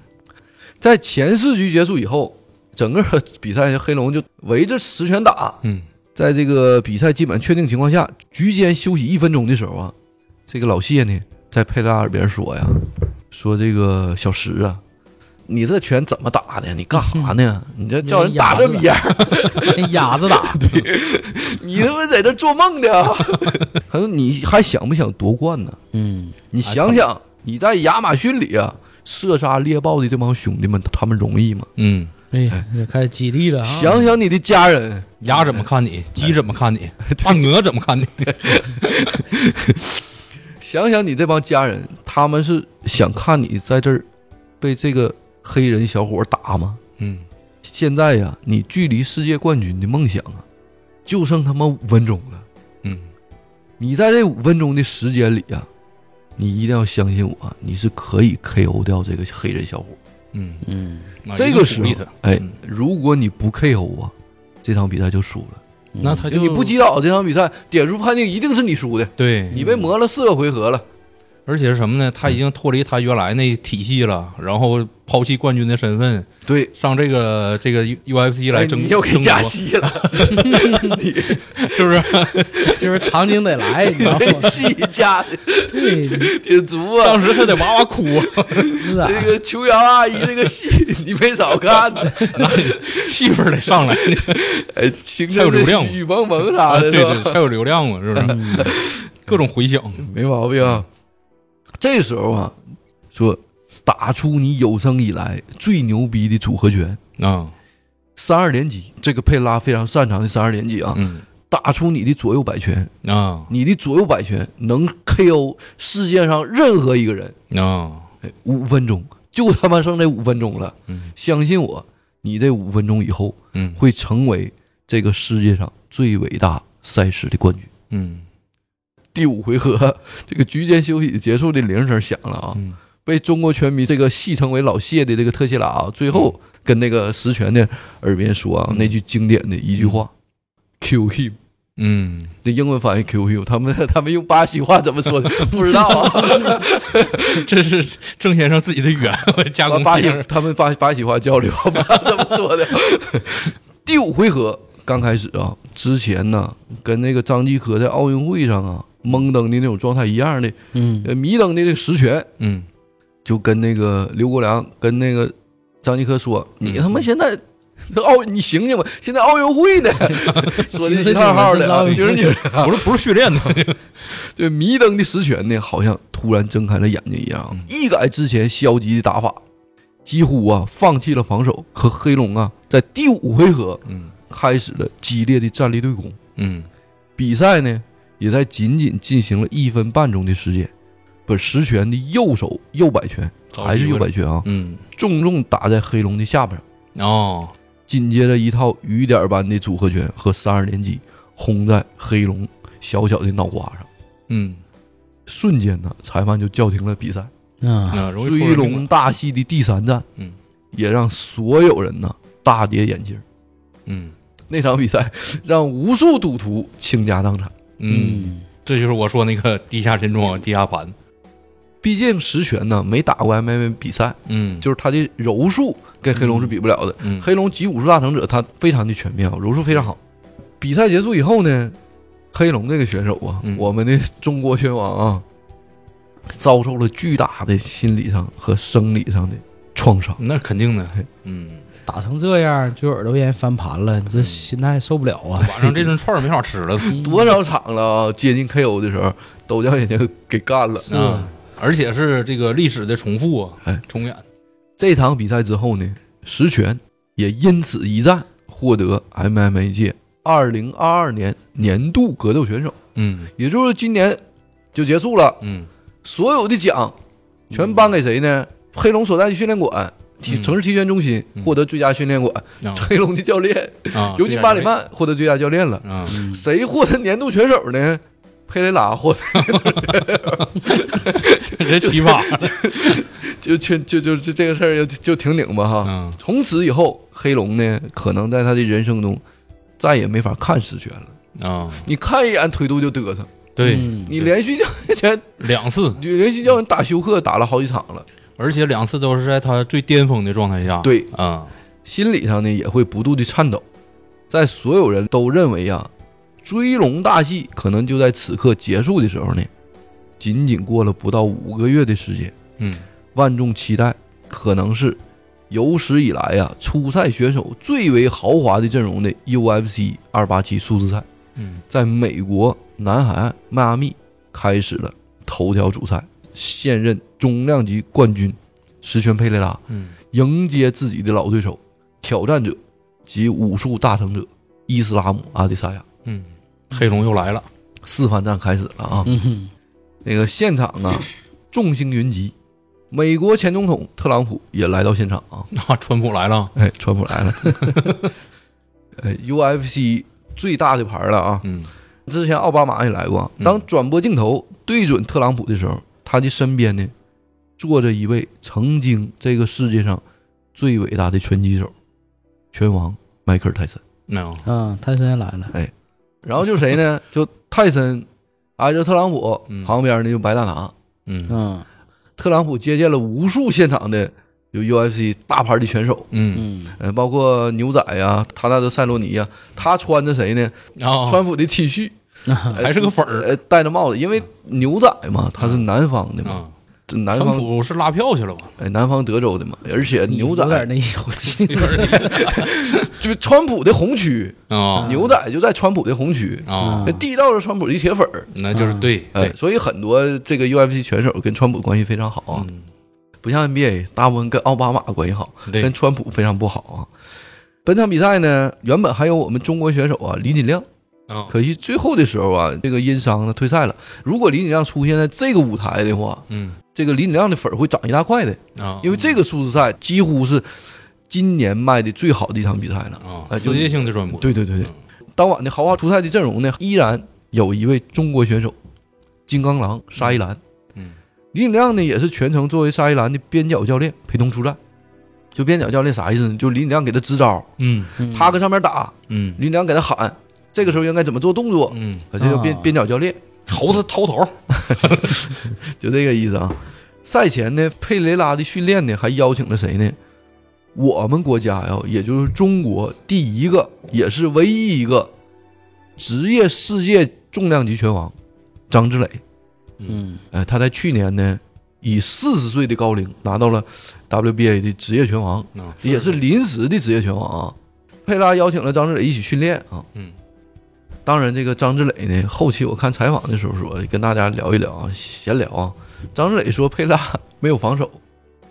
在前四局结束以后，整个比赛黑龙就围着十拳打。嗯在这个比赛基本确定情况下，局间休息一分钟的时候啊，这个老谢呢在佩拉耳边说呀：“说这个小石啊，你这拳怎么打的？你干啥呢？你这叫人打这逼样儿，跟鸭子打，你他妈在这做梦呢？” 他说：“你还想不想夺冠呢？嗯，你想想，你在亚马逊里啊，射杀猎豹的这帮兄弟们，他们容易吗？嗯，哎呀，这开始激励了啊，想想你的家人，鸭怎么看你？鸡怎么看你？大鹅怎么看你？想想你这帮家人，他们是想看你在这儿被这个黑人小伙打吗？嗯现在呀，你距离世界冠军的梦想啊，就剩他妈五分钟了。嗯你在这五分钟的时间里啊，你一定要相信我，你是可以 KO 掉这个黑人小伙。嗯，嗯，这个时候哎嗯，如果你不 KO 啊，这场比赛就输了。那他就你不击倒这场比赛，点数判定一定是你输的，对。你被磨了四个回合了。而且是什么呢？他已经脱离他原来那体系了，然后抛弃冠军的身份，对，上这个这个 UFC 来争哎你又给争夺，加戏了，是不是？就是场景得来，你知道吗？戏加的对，挺足啊当。时他得哇哇哭，这个琼瑶阿姨这个戏你没少看呢，气氛得上来，哎，形成才有流量的雨蒙蒙啥的对对，吧？才有流量嘛，是不是？嗯各种回响，没毛病啊。这时候啊，说打出你有生以来最牛逼的组合拳，啊，三二连击，这个佩拉非常擅长的三二连击啊，嗯。打出你的左右摆拳，啊。你的左右摆拳能 KO 世界上任何一个人。啊，哎，五分钟就他妈剩这五分钟了，嗯。相信我，你这五分钟以后嗯。会成为这个世界上最伟大赛事的冠军。嗯第五回合，这个局间休息结束的铃声响了啊！嗯被中国拳迷这个戏称为老谢的这个特谢拉啊，最后跟那个石泉的耳边说啊，那句经典的一句话：“Kill him。”嗯，这英文翻译 “kill him”，他们 他们用巴西话怎么说的？不知道啊。这是郑先生自己的语言加工巴西，他们巴巴西话交流，不知道怎么说的。第五回合刚开始啊，之前呢，跟那个张继科在奥运会上啊懵登的那种状态一样的，嗯。呃，迷瞪的这个实权，嗯。就跟那个刘国梁跟那个张继科说：“你他妈现在这 奥你醒醒吧，现在奥运会呢。”说的一套号的啊，就是你不是不是训练的，对迷瞪的实权呢，好像突然睁开了眼睛一样，一改之前消极的打法，几乎啊放弃了防守。可黑龙啊，在第五回合嗯。开始了激烈的战力对攻，嗯。比赛呢也在仅仅进行了一分半钟的时间，把实权的右手右摆拳还是右摆拳啊，嗯。重重打在黑龙的下巴上。哦，紧接着一套雨点般的组合拳和三二连击轰在黑龙小小的脑瓜上，嗯。瞬间呢，裁判就叫停了比赛。啊，那容易追龙大戏的第三战，嗯，也让所有人呢大跌眼镜。嗯。那场比赛让无数赌徒倾家荡产。嗯，这就是我说那个地下钱庄、地下盘，毕竟石泉呢没打过 MMA 比赛，嗯，就是他的柔术跟黑龙是比不了的。嗯。黑龙集武术大成者，他非常的全面啊，柔术非常好。比赛结束以后呢，黑龙这个选手啊，嗯。我们的中国拳王啊，遭受了巨大的心理上和生理上的创伤。那肯定的，嗯，打成这样，就耳朵眼翻盘了，你这心态受不了啊！晚上这顿串儿没法吃了，多少场了啊，接近 KO 的时候，都叫人家给干了。啊，而且是这个历史的重复啊哎，重演，这场比赛之后呢，石泉也因此一战获得 MMA 界二零二二年年度格斗选手，嗯也就是今年就结束了。嗯所有的奖全颁给谁呢？黑龙所在的训练馆体嗯。城市体拳中心嗯。获得最佳训练馆，啊。黑龙的教练啊，尤金巴里曼获得最佳教练了。啊，谁获得年度选手呢？佩雷拉获得，这奇葩，就就就就就这个事儿就就挺拧巴哈。嗯从此以后，黑龙呢，可能在他的人生中再也没法看实拳了。啊，你看一眼腿肚就嘚瑟，对，嗯你连续叫前两次，你连续叫人打休克，打了好几场了，而且两次都是在他最巅峰的状态下，对，啊，心理上呢也会不住的颤抖。在所有人都认为啊，追龙大戏可能就在此刻结束的时候呢，仅仅过了不到五个月的时间，嗯。万众期待可能是有史以来呀、初赛选手最为豪华的阵容的 UFC 二八七数字赛，嗯。在美国南海岸迈阿密开始了头条主赛，现任中量级冠军石泉佩雷拉嗯迎接自己的老对手挑战者及武术大成者伊斯拉姆阿迪萨亚。嗯，黑龙又来了，四番战开始了啊！嗯，那个现场啊，众星云集，美国前总统特朗普也来到现场啊！啊，川普来了，哎，川普来了，呃，UFC 最大的牌了啊！嗯之前奥巴马也来过。当转播镜头对准特朗普的时候，他的身边呢坐着一位曾经这个世界上最伟大的拳击手，拳王迈克尔·泰森。没有，啊，泰森也来了，哎然后就谁呢？就泰森挨着特朗普嗯。旁边呢，就白大拿。嗯。嗯。特朗普接见了无数现场的有 UFC 大牌的拳手，嗯。嗯。呃，包括牛仔呀、塔纳德·塞罗尼呀，他穿着谁呢？啊，川普的 T 恤，还是个粉儿。呃，戴着帽子，因为牛仔嘛，他是南方的嘛，南方普是拉票去了吧？哎，南方德州的嘛，而且牛仔有点那一回性，就是川普的红区，啊牛仔就在川普的红区，啊那，地道是川普的铁粉儿，那就是对哎，对，所以很多这个 UFC 选手跟川普关系非常好啊，嗯不像 NBA，大部分跟奥巴马关系好，对跟川普非常不好啊。本场比赛呢，原本还有我们中国选手啊李锦亮，啊，可惜最后的时候啊，这个殷商呢退赛了。如果李景亮出现在这个舞台的话，嗯。这个李景亮的粉儿会涨一大块的，啊，因为这个数字赛几乎是今年卖的最好的一场比赛了。啊，哎就世界性的转播，对对对对。嗯，当晚的豪华出赛的阵容呢，依然有一位中国选手金刚狼沙依兰，嗯。李景亮呢也是全程作为沙依兰的边角教练陪同出战。就边角教练啥意思呢？就李景亮给他支招，嗯。他搁上面打，嗯。李景亮给他喊，这个时候应该怎么做动作，嗯，这叫边啊边角教练，头他头头，就这个意思啊。赛前呢，佩雷拉的训练呢还邀请了谁呢？我们国家呀，也就是中国第一个，也是唯一一个职业世界重量级拳王张志磊。嗯哎，他在去年呢，以四十岁的高龄拿到了 WBA 的职业拳王，啊也是临时的职业拳王啊。佩拉邀请了张志磊一起训练啊。嗯当然，这个张志磊呢，后期我看采访的时候说，跟大家聊一聊啊，闲聊啊。张志磊说佩拉没有防守，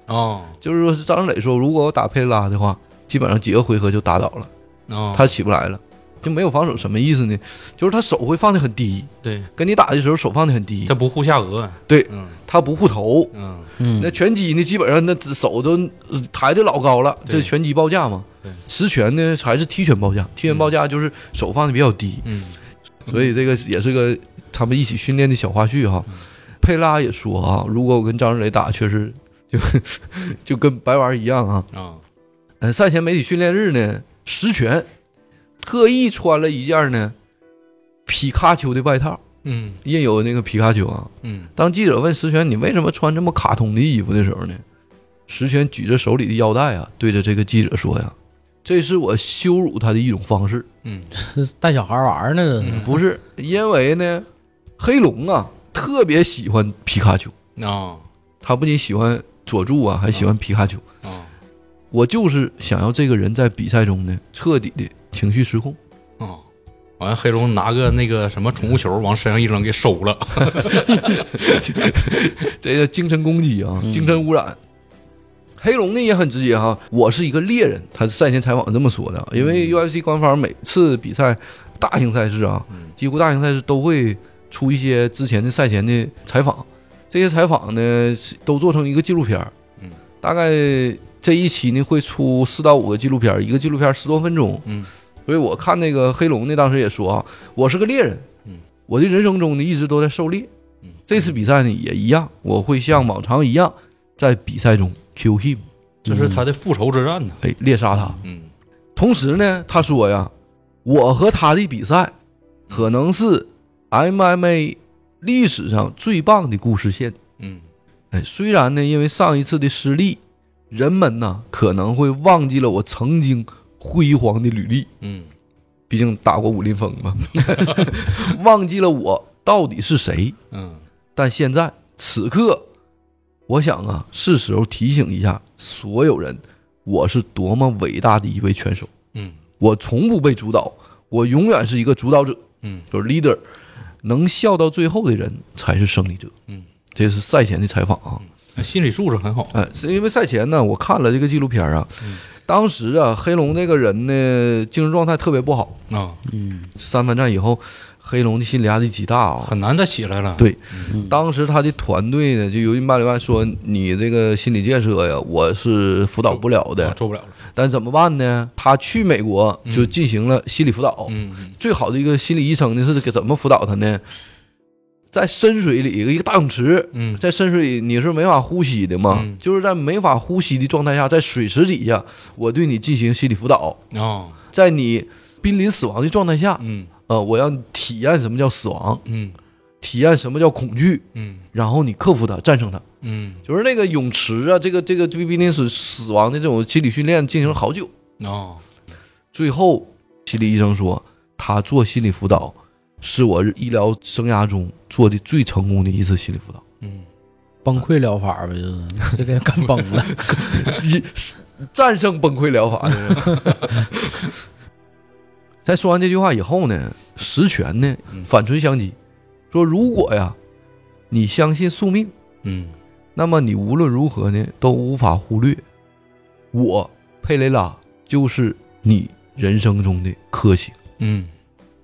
哦。就是说是张志磊说，如果我打佩拉的话，基本上几个回合就打倒了，哦，他起不来了，就没有防守。什么意思呢？就是他手会放的很低，对跟你打的时候手放的很低他，不护下颚，对嗯他不护头。嗯嗯那拳击呢，基本上那手都呃抬的老高了，这拳击报价嘛对。持拳呢还是踢拳报价，踢拳报价就是手放的比较低，嗯所以这个也是个他们一起训练的小花絮哈。佩拉也说啊，如果我跟张志磊打，确实就 就跟白玩一样啊。啊呃，赛前媒体训练日呢，实拳特意穿了一件呢皮卡丘的外套，嗯。印有那个皮卡丘啊。嗯。当记者问石泉你为什么穿这么卡通的衣服的时候呢，石泉举着手里的腰带啊，对着这个记者说呀：“这是我羞辱他的一种方式，嗯。带小孩玩呢，嗯。不是因为呢，黑龙啊特别喜欢皮卡丘，啊他不仅喜欢佐助啊，还喜欢皮卡丘。啊我就是想要这个人在比赛中呢彻底的情绪失控。”啊！完了，黑龙拿个那个什么宠物球往身上一扔，给收了。这个精神攻击啊，嗯精神污染。黑龙呢也很直接哈，我是一个猎人，他是赛前采访这么说的啊。因为 UFC 官方每次比赛大型赛事啊，嗯几乎大型赛事都会出一些之前的赛前的采访，这些采访呢都做成一个纪录片儿嗯，大概这一期呢会出四到五个纪录片儿，一个纪录片儿十多分钟，嗯所以我看那个黑龙呢，当时也说啊，我是个猎人，嗯，我的人生中呢一直都在狩猎，嗯。这次比赛呢也一样，我会像往常一样在比赛中 kill him，这是他的复仇之战呢。哎，猎杀他。嗯。同时呢，他说呀，我和他的比赛可能是 MMA 历史上最棒的故事线。嗯。哎，虽然呢，因为上一次的失利，人们呢可能会忘记了我曾经辉煌的履历，嗯毕竟打过武林风嘛，忘记了我到底是谁。嗯但现在此刻，我想啊，是时候提醒一下所有人，我是多么伟大的一位拳手。嗯我从不被主导，我永远是一个主导者，嗯就是 leader。能笑到最后的人才是胜利者。嗯，这是赛前的采访啊。心理素质很好。哎，是因为赛前呢，我看了这个纪录片啊，嗯当时啊，黑龙这个人呢，精神状态特别不好。啊，嗯三番战以后，黑龙的心理压力极大啊。很难再起来了。对嗯当时他的团队呢，就由于巴里万说你这个心理建设呀，我是辅导不了啊的，做不了了。但怎么办呢？他去美国就进行了心理辅导。嗯嗯最好的一个心理医生呢是给怎么辅导他呢？在深水里一个大泳池，嗯。在深水里你是没法呼吸的嘛，嗯。就是在没法呼吸的状态下，在水池底下，我对你进行心理辅导，啊在你濒临死亡的状态下，嗯。呃，我让你体验什么叫死亡，嗯。体验什么叫恐惧，嗯。然后你克服它，战胜它。嗯。就是那个泳池啊，这个这个对濒临死死亡的这种心理训练进行了好久，啊最后心理医生说，他做心理辅导是我医疗生涯中做的最成功的一次心理辅导。嗯崩溃疗法呗，就是这给干崩了。一战胜崩溃疗法的。在说完这句话以后呢，石泉呢嗯反唇相讥，说：“如果呀，你相信宿命，嗯那么你无论如何呢都无法忽略我佩雷拉就是你人生中的克星。”嗯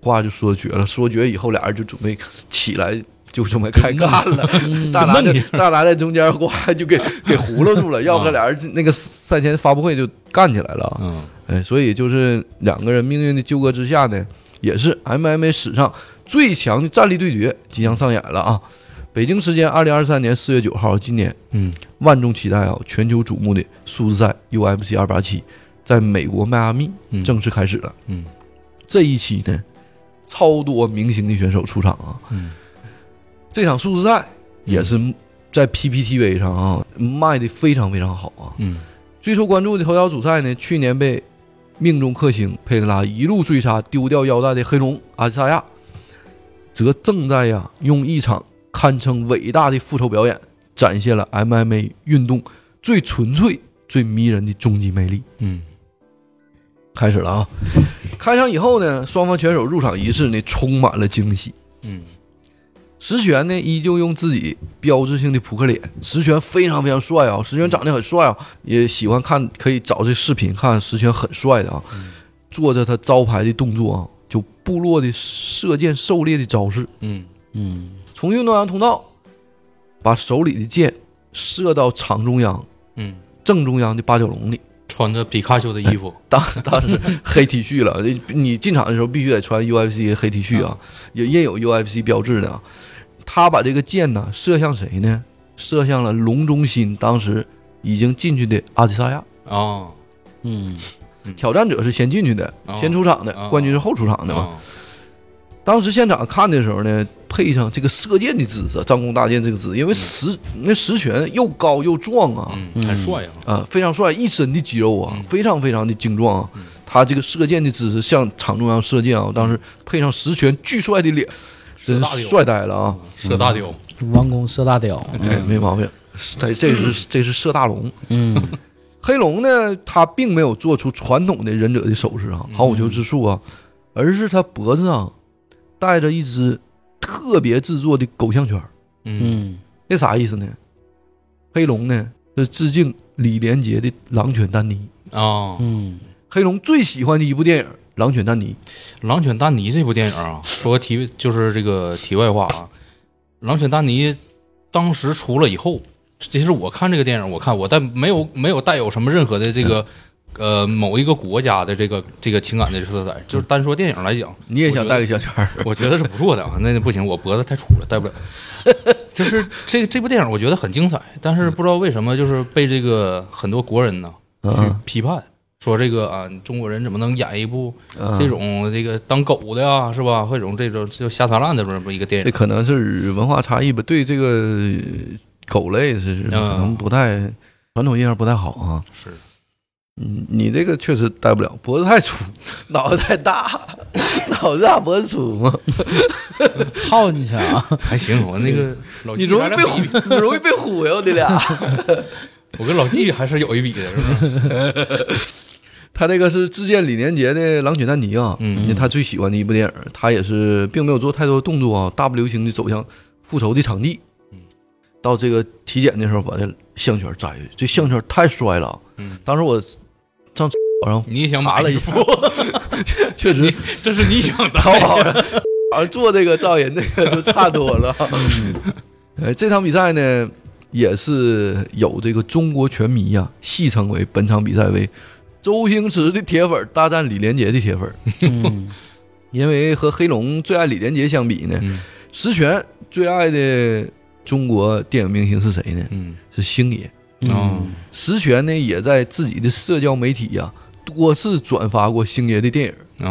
话就说绝了，说绝以后，俩人就准备起来，就准备开干了。嗯大拿在大拿在中间，呱就给 给糊弄住了，要不然俩人那个赛前发布会就干起来了。嗯哎，所以就是两个人命运的纠葛之下呢，也是 MMA 史上最强的战力对决即将上演了啊！北京时间二零二三年四月九号，今年嗯万众期待啊，全球瞩目的数字赛 UFC 二八七，在美国迈阿密嗯正式开始了。嗯这一期呢，超多明星的选手出场啊。嗯这场数字赛也是在 PPTV 上啊卖的非常非常好啊。嗯最受关注的头条主赛呢，去年被命中克星佩雷拉一路追杀丢掉腰带的黑龙阿迪萨亚，则正在呀用一场堪称伟大的复仇表演，展现了 MMA 运动最纯粹、最迷人的终极魅力。嗯开始了啊！开场以后呢，双方选手入场仪式呢充满了惊喜。嗯石泉呢，依旧用自己标志性的扑克脸。石泉非常非常帅啊，石泉长得很帅啊，也喜欢看，可以找这视频看。石泉很帅的啊，做着他招牌的动作啊，就部落的射箭狩猎的招式，嗯嗯从运动员通道把手里的箭射到场中央嗯，正中央的八角笼里。穿着皮卡丘的衣服，当 当时黑 T 恤了，你进场的时候必须得穿 UFC 的黑 T 恤啊，也印有 UFC 标志的啊。他把这个箭呢射向谁呢？射向了龙中心，当时已经进去的阿迪萨亚。啊嗯挑战者是先进去的，哦先出场的哦，冠军是后出场的嘛。啊当时现场看的时候呢，配上这个射箭的姿势，张弓搭箭这个姿势，因为石那石泉又高又壮啊，嗯，很帅啊，啊，非常帅，一身的肌肉啊，嗯。非常非常的精壮啊。嗯。他这个射箭的姿势向场中央射箭啊，当时配上石泉巨帅的脸，真帅呆了啊！射大雕，王弓射大雕，对，没毛病。这这是这是射大龙，嗯。黑龙呢，他并没有做出传统的忍者的手势啊，好武求之术啊，而是他脖子上戴着一只特别制作的狗项圈。嗯嗯那啥意思呢？黑龙呢是致敬李连杰的《狼犬丹尼》。啊，嗯黑龙最喜欢的一部电影《狼犬丹尼》，《狼犬丹尼》这部电影啊，说个题就是这个题外话啊，《狼犬丹尼》当时出了以后，其实我看这个电影，我看我但没有没有带有什么任何的这个呃某一个国家的这个这个情感的色彩，就是单说电影来讲，你也想戴个小圈儿？我觉得是不错的啊。那不行，我脖子太粗了，戴不了。就是这这部电影，我觉得很精彩，但是不知道为什么，就是被这个很多国人呢去嗯批判，说这个啊，中国人怎么能演一部嗯这种这个当狗的呀，是吧？或者这种这种就下三滥的这么一个电影，这可能是文化差异吧，对这个呃狗类是可能不太传统印象不太好啊。是嗯，你这个确实戴不了，脖子太粗，脑袋太大，脑子大脖子粗嘛，套进去啊，还行。我那个老你容易被忽，你容易被忽悠，你俩。我跟老纪还是有一比的，是吧？他这个是致敬李连杰的《狼犬丹尼》啊，嗯因为他最喜欢的一部电影，他也是并没有做太多动作啊，大步流星的走向复仇的场地。嗯到这个体检的时候，把这项圈摘下去，这项圈太帅了。嗯当时我上然后你想买查了一副，确实这是你想的。淘宝上好像做这个造人那个就差多了。呃，这场比赛呢，也是有这个中国拳迷呀、戏称为本场比赛为周星驰的铁粉大战李连杰的铁粉，嗯 因为和黑龙最爱李连杰相比呢，嗯石泉最爱的中国电影明星是谁呢？嗯是星爷。嗯。石泉呢，也在自己的社交媒体呀、多次转发过星爷的电影，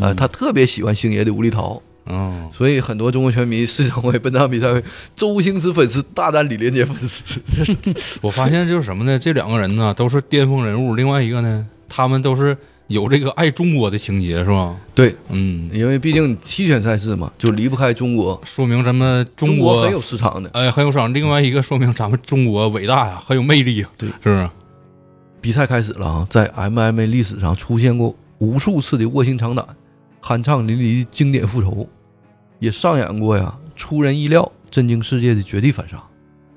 啊，他特别喜欢星爷的无厘头，哦，所以很多中国拳迷视成为本场比赛为周星驰粉丝大战李连杰粉丝。我发现就是什么呢？这两个人呢都是巅峰人物，另外一个呢，他们都是有这个爱中国的情节，是吧？对，嗯，因为毕竟期权赛事嘛，就离不开中国，说明咱们中国很有市场的。哎很有市场。另外一个说明咱们中国伟大呀，很有魅力呀，对是不是？比赛开始了啊，在 MMA 历史上出现过无数次的卧薪尝胆、酣畅淋漓的经典复仇，也上演过呀出人意料、震惊世界的绝地反杀。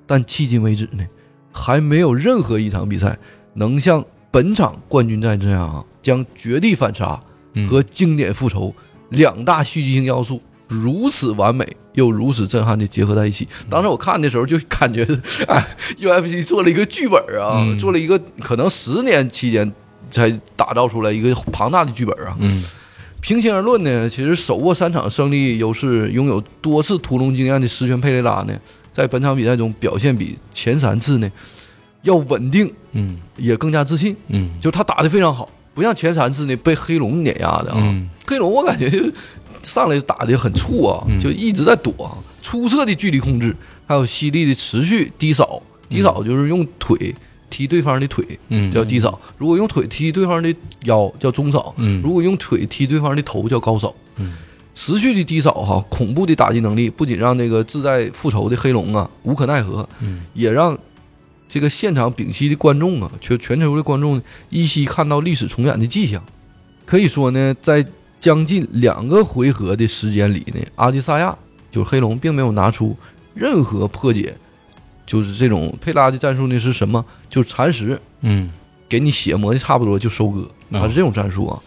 但迄今为止呢，还没有任何一场比赛能像本场冠军战这样啊，将绝地反杀嗯和经典复仇两大戏剧性要素如此完美又如此震撼的结合在一起。当时我看的时候就感觉，哎，UFC 做了一个剧本啊，嗯做了一个可能十年期间才打造出来一个庞大的剧本啊。嗯平心而论呢，其实手握三场胜利优势、拥有多次屠龙经验的十全佩雷拉呢，在本场比赛中表现比前三次呢要稳定，嗯也更加自信。嗯就他打得非常好，不像前三次呢被黑龙碾压的啊。嗯黑龙我感觉就上来就打的很怵啊，嗯就一直在躲啊，出色的距离控制，还有犀利的持续低扫。低扫就是用腿踢对方的腿，嗯叫低扫；如果用腿踢对方的腰，叫中扫；嗯如果用腿踢对方的头，叫高扫。嗯持续的低扫哈，恐怖的打击能力不仅让那个志在复仇的黑龙啊无可奈何，嗯也让这个现场屏息的观众啊，全全球的观众依稀看到历史重演的迹象。可以说呢，在将近两个回合的时间里呢，阿迪萨亚就是黑龙，并没有拿出任何破解，就是这种佩拉的战术呢是什么？就是蚕食，嗯，给你血磨的差不多就收割，他是这种战术啊。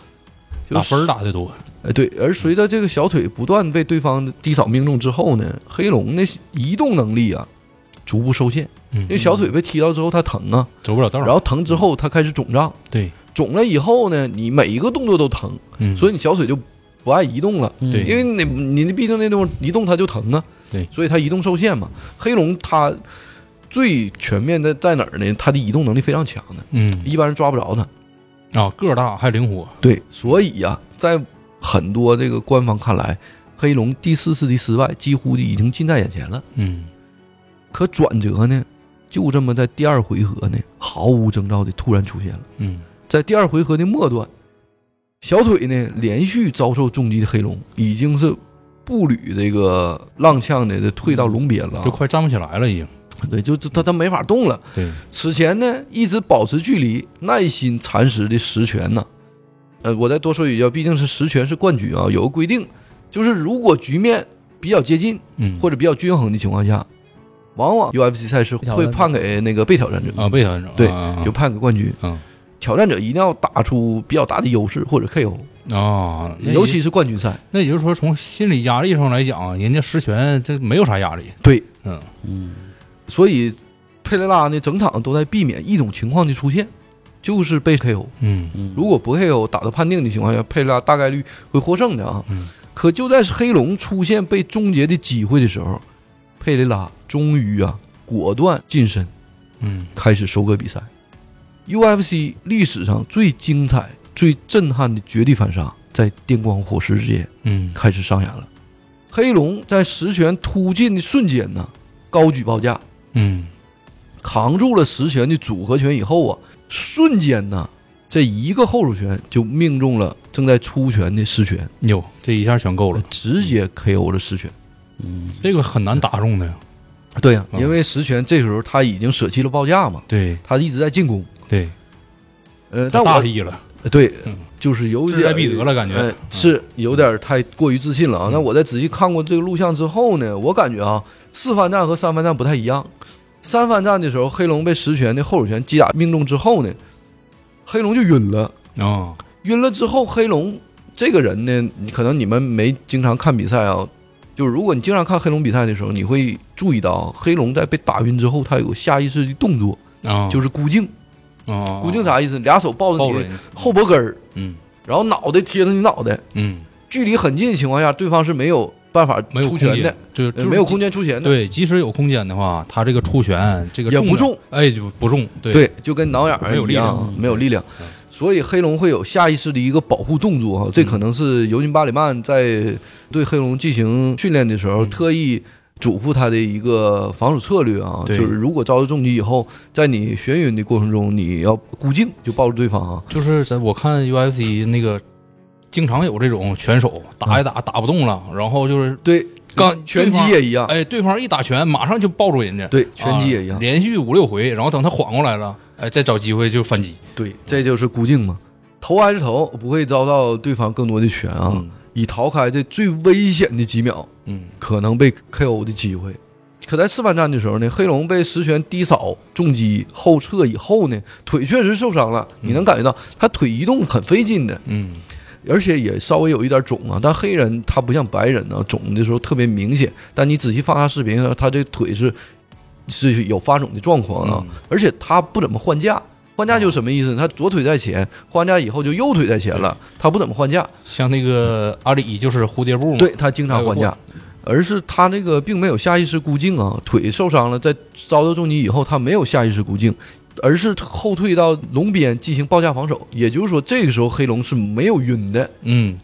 就打分儿打的多，哎，对，而随着这个小腿不断被对方的低扫命中之后呢，黑龙的移动能力啊逐步受限，嗯因为小腿被踢到之后它疼啊，走不了道儿，然后疼之后它开始肿胀，对，肿了以后呢，你每一个动作都疼，嗯，所以你小腿就不爱移动了，对因为你你毕竟那地方移动它就疼啊，对所以它移动受限嘛。黑龙它最全面的在哪儿呢？它的移动能力非常强的，嗯一般人抓不着它。啊个儿大还灵活，对，所以呀、在很多这个官方看来，黑龙第四次的失败几乎已经近在眼前了。嗯可转折呢，就这么在第二回合呢，毫无征兆的突然出现了。嗯。在第二回合的末端，小腿呢连续遭受重击的黑龙已经是步履这个踉跄的这退到龙边了。啊，就快站不起来了已经，对，就他他没法动了。对，此前呢一直保持距离，耐心蚕食的实权呢，呃，我再多说一句啊，毕竟是实权是冠军啊，有个规定，就是如果局面比较接近嗯。或者比较均衡的情况下，往往 UFC 赛事会判给那个被挑战者，啊被挑战者对啊就判给冠军。嗯挑战者一定要打出比较大的优势或者 KO，啊，尤其是冠军赛。那也就是说，从心理压力上来讲，人家实权这没有啥压力。对，嗯嗯所以佩雷拉呢整场都在避免一种情况的出现，就是被 KO。嗯嗯，如果不 KO 打到判定的情况下，佩雷拉大概率会获胜的啊。嗯可就在黑龙出现被终结的机会的时候，佩雷拉终于啊果断近身，嗯开始收割比赛。UFC 历史上最精彩、最震撼的绝地反杀，在电光火石之间嗯开始上演了。黑龙在实权突进的瞬间呢，高举报价，嗯扛住了实权的组合拳以后啊，瞬间呢，这一个后手拳就命中了正在出拳的实权，有这一下全够了，直接 KO 了实权。嗯这个很难打中的呀。对呀、嗯因为实权这时候他已经舍弃了报价嘛，对他一直在进攻。对，呃，但我大意了，对嗯，就是有志在点必得了感觉是有点太过于自信了啊。嗯那我在仔细看过这个录像之后呢，我感觉啊，四番战和三番战不太一样。三番战的时候，黑龙被实权的后手拳击打命中之后呢，黑龙就晕了。啊，晕了之后，黑龙这个人呢，可能你们没经常看比赛啊，就是如果你经常看黑龙比赛的时候，你会注意到啊黑龙在被打晕之后，他有下意识的动作，啊，就是孤颈。啊，孤颈啥意思？俩手抱着你后脖根儿，嗯。然后脑袋贴着你脑袋，嗯，距离很近的情况下，对方是没有办法出拳的，，就就是呃没有空间出拳的，对，即使有空间的话，他这个出拳这个也不重。重，哎，就不重，对。对，就跟挠痒没有力量，没有力量。嗯。所以黑龙会有下意识的一个保护动作啊，这可能是尤金巴里曼在对黑龙进行训练的时候嗯特意嘱咐他的一个防守策略啊，就是如果遭到重击以后，在你眩晕的过程中，你要孤静就抱住对方啊。就是在我看 UFC 那个，经常有这种拳手打一打打不动了，然后就是对，刚拳击也一样，哎，对方一打拳，马上就抱住人家，对，拳击也一样。啊，连续五六回，然后等他缓过来了，哎，再找机会就反击。对，这就是孤静嘛。头挨着头，不会遭到对方更多的拳啊，嗯以逃开这最危险的几秒嗯可能被 KO 的机会。可在示范战的时候呢，黑龙被实拳低扫重击后撤以后呢，腿确实受伤了，你能感觉到他腿移动很费劲的，嗯而且也稍微有一点肿啊。但黑人他不像白人呢，肿的时候特别明显，但你仔细放大视频，他这腿是是有发肿的状况啊，嗯而且他不怎么换架，换架就什么意思呢？他左腿在前，换架以后就右腿在前了，他不怎么换架。像那个阿里就是蝴蝶步嘛，对他经常换架，而是他那个并没有下意识固定啊，腿受伤了，在遭到重击以后，他没有下意识固定，而是后退到龙边进行抱架防守。也就是说，这个时候黑龙是没有晕的，嗯，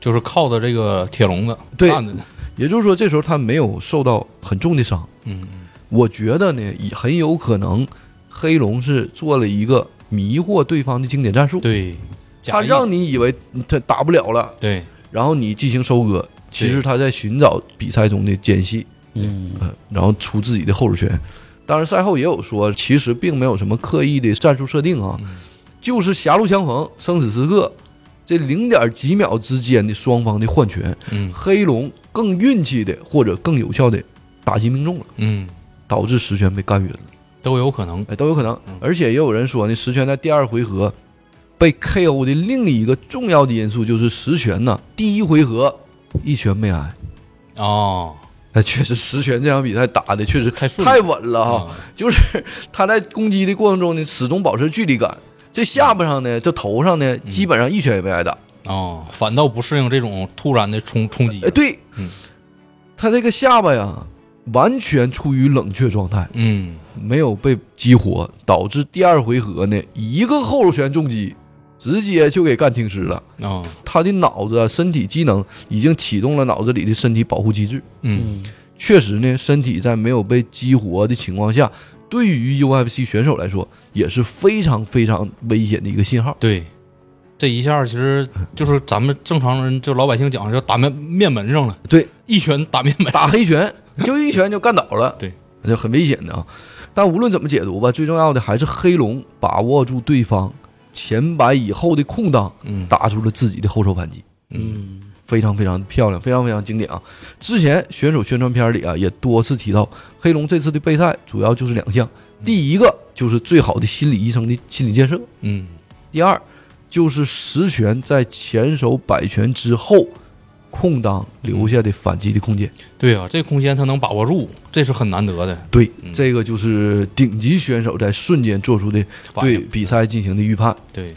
就是靠的这个铁笼子对站着呢，也就是说，这时候他没有受到很重的伤。嗯我觉得呢，也很有可能黑龙是做了一个迷惑对方的经典战术，对，他假让你以为他打不了了，对，然后你进行收割，其实他在寻找比赛中的间隙。嗯。嗯，然后出自己的后手拳。当然，赛后也有说，其实并没有什么刻意的战术设定啊，就是狭路相逢、生死时刻，这零点几秒之间的双方的换拳，嗯。黑龙更运气的或者更有效的打击命中了，嗯，导致石泉被干晕了，都有可能，哎，都有可能。嗯。而且也有人说呢，石泉在第二回合被 KO 的另一个重要的因素就是石泉呢，第一回合一拳没挨。哦，那，确实，石泉这场比赛打的确实太稳了哈。啊就是他在攻击的过程中呢，始终保持距离感。这下巴上呢，这头上呢，基本上一拳也没挨打。哦，反倒不适应这种突然的冲冲击。哎，，对。嗯，他这个下巴呀，完全处于冷却状态，嗯。没有被激活，导致第二回合呢，一个后手拳重击，直接就给干停尸了。哦，他的脑子啊、身体机能已经启动了脑子里的身体保护机制。嗯。确实呢，身体在没有被激活的情况下，对于 UFC 选手来说也是非常非常危险的一个信号。对，这一下其实就是咱们正常人就老百姓讲叫打面面门上了，对，一拳打面门，打黑拳就一拳就干倒了，对，那就很危险的啊。但无论怎么解读吧，最重要的还是黑龙把握住对方前摆以后的空档，嗯打出了自己的后手反击，嗯非常非常漂亮，非常非常经典啊！之前选手宣传片里啊也多次提到，黑龙这次的备赛主要就是两项，第一个就是最好的心理医生的心理建设，嗯第二就是实拳在前手摆拳之后空档留下的反击的空间。对啊，这空间他能把握住，这是很难得的。对，嗯。这个就是顶级选手在瞬间做出的对，比赛进行的预判。对，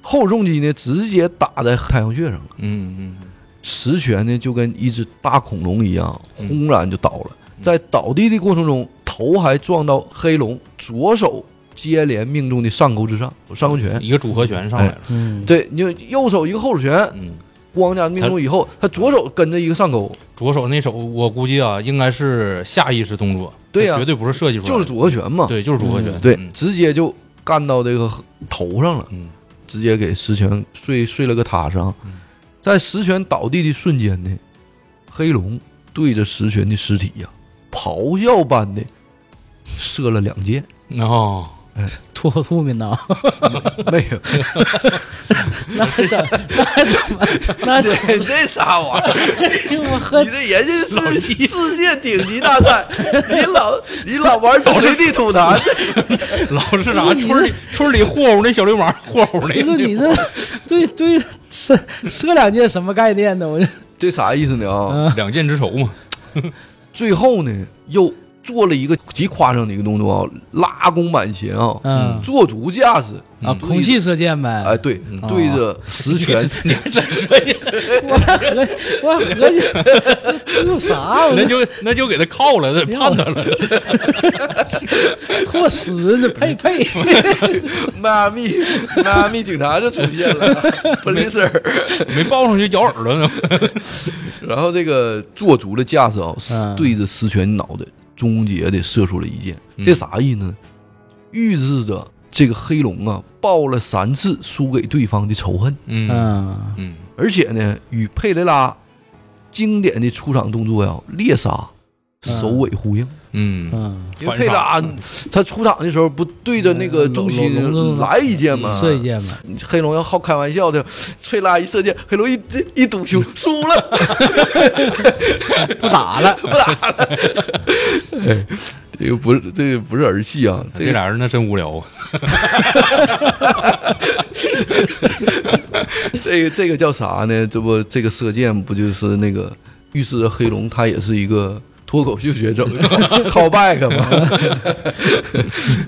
后重击呢，直接打在太阳穴上了，嗯嗯实拳呢就跟一只大恐龙一样，嗯。轰然就倒了。在倒地的过程中，头还撞到黑龙左手接连命中的上勾之上，上勾拳。嗯，。一个组合拳上来了，嗯，对，你就右手一个后手拳，嗯，咣家命中以后，他左手跟着一个上勾，左手那手我估计啊，应该是下意识动作，对呀。绝对不是设计出来的，就是组合拳嘛。对，就是组合拳，对，嗯。直接就干到这个头上了，嗯。直接给石泉睡睡了个塌伤。嗯。在石泉倒地的瞬间呢，黑龙对着石泉的尸体呀、咆哮般的射了两箭，哦，吐口吐沫呢？没有，那怎那怎么那怎么？这啥玩意儿？我喝你这人家是世界顶级大赛，你老你老玩随地吐痰，老是啥村里村里霍霍那小流氓 霍霍那，不是你这对对射射两箭什么概念呢？我这这啥意思呢啊？两箭之仇嘛，最后呢，又做了一个极夸张的一个动作啊，拉弓满弦啊，嗯。做足架势。啊，空气射箭呗。哎，对，对着石拳，你还真说呀，我还合我还合计有啥？那就那就给他铐了，判他了，吐屎呢？呸呸！迈阿密迈阿密警察就出现了，police，没抱上去咬耳朵呢，然后这个做足了架势啊，嗯。对着石拳脑袋终结的射出了一箭，这啥意思呢？预示着这个黑龙啊报了三次输给对方的仇恨。嗯嗯嗯而且呢，与佩雷拉经典的出场动作呀猎杀首尾呼应。嗯嗯，因为佩雷拉他出场的时候不对着那个中心来一箭吗？射一箭吗。黑龙要好开玩笑的，翠拉一射箭，黑龙一一赌胸，输了，不打了。不打了。这个不是这个不是儿戏啊，这俩人那真无聊啊，这个这个叫啥呢？这不这个射箭不就是那个预示着黑龙他也是一个脱口秀学整的 callback 嘛。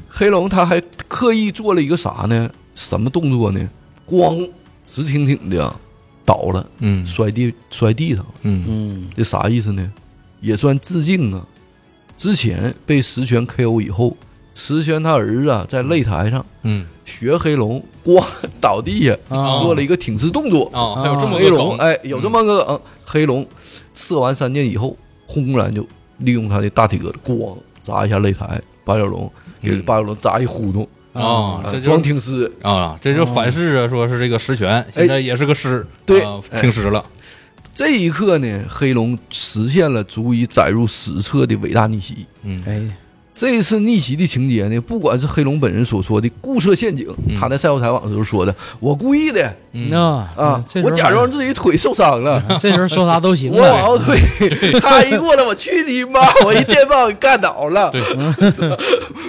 黑龙他还刻意做了一个啥呢？什么动作呢？咣，直挺挺的倒了，嗯摔地摔地上了。嗯嗯这啥意思呢？也算致敬啊。之前被石泉 KO 以后，石泉他儿子啊在擂台上嗯学黑龙，咣倒地下，啊做了一个挺直动作。啊，还有这么黑个梗，龙哎，有这么个嗯。黑龙射完三箭以后，轰然就利用他的大体格子，咣砸一下擂台，八角笼给嗯。八角笼砸一呼噜，啊，这就装是挺尸。啊，这就反噬着，说是这个石泉现在也是个尸，对。听师了，这一刻呢，黑龙实现了足以载入史册的伟大逆袭。嗯。哎，这一次逆袭的情节呢，不管是黑龙本人所说的固设陷阱，嗯。他在赛后采访的时候说的，我故意的嗯那啊，这时候我假装自己腿受伤了，这时候说啥都行我往。后退 他一过来，我去你妈！我一电棒给干倒了。对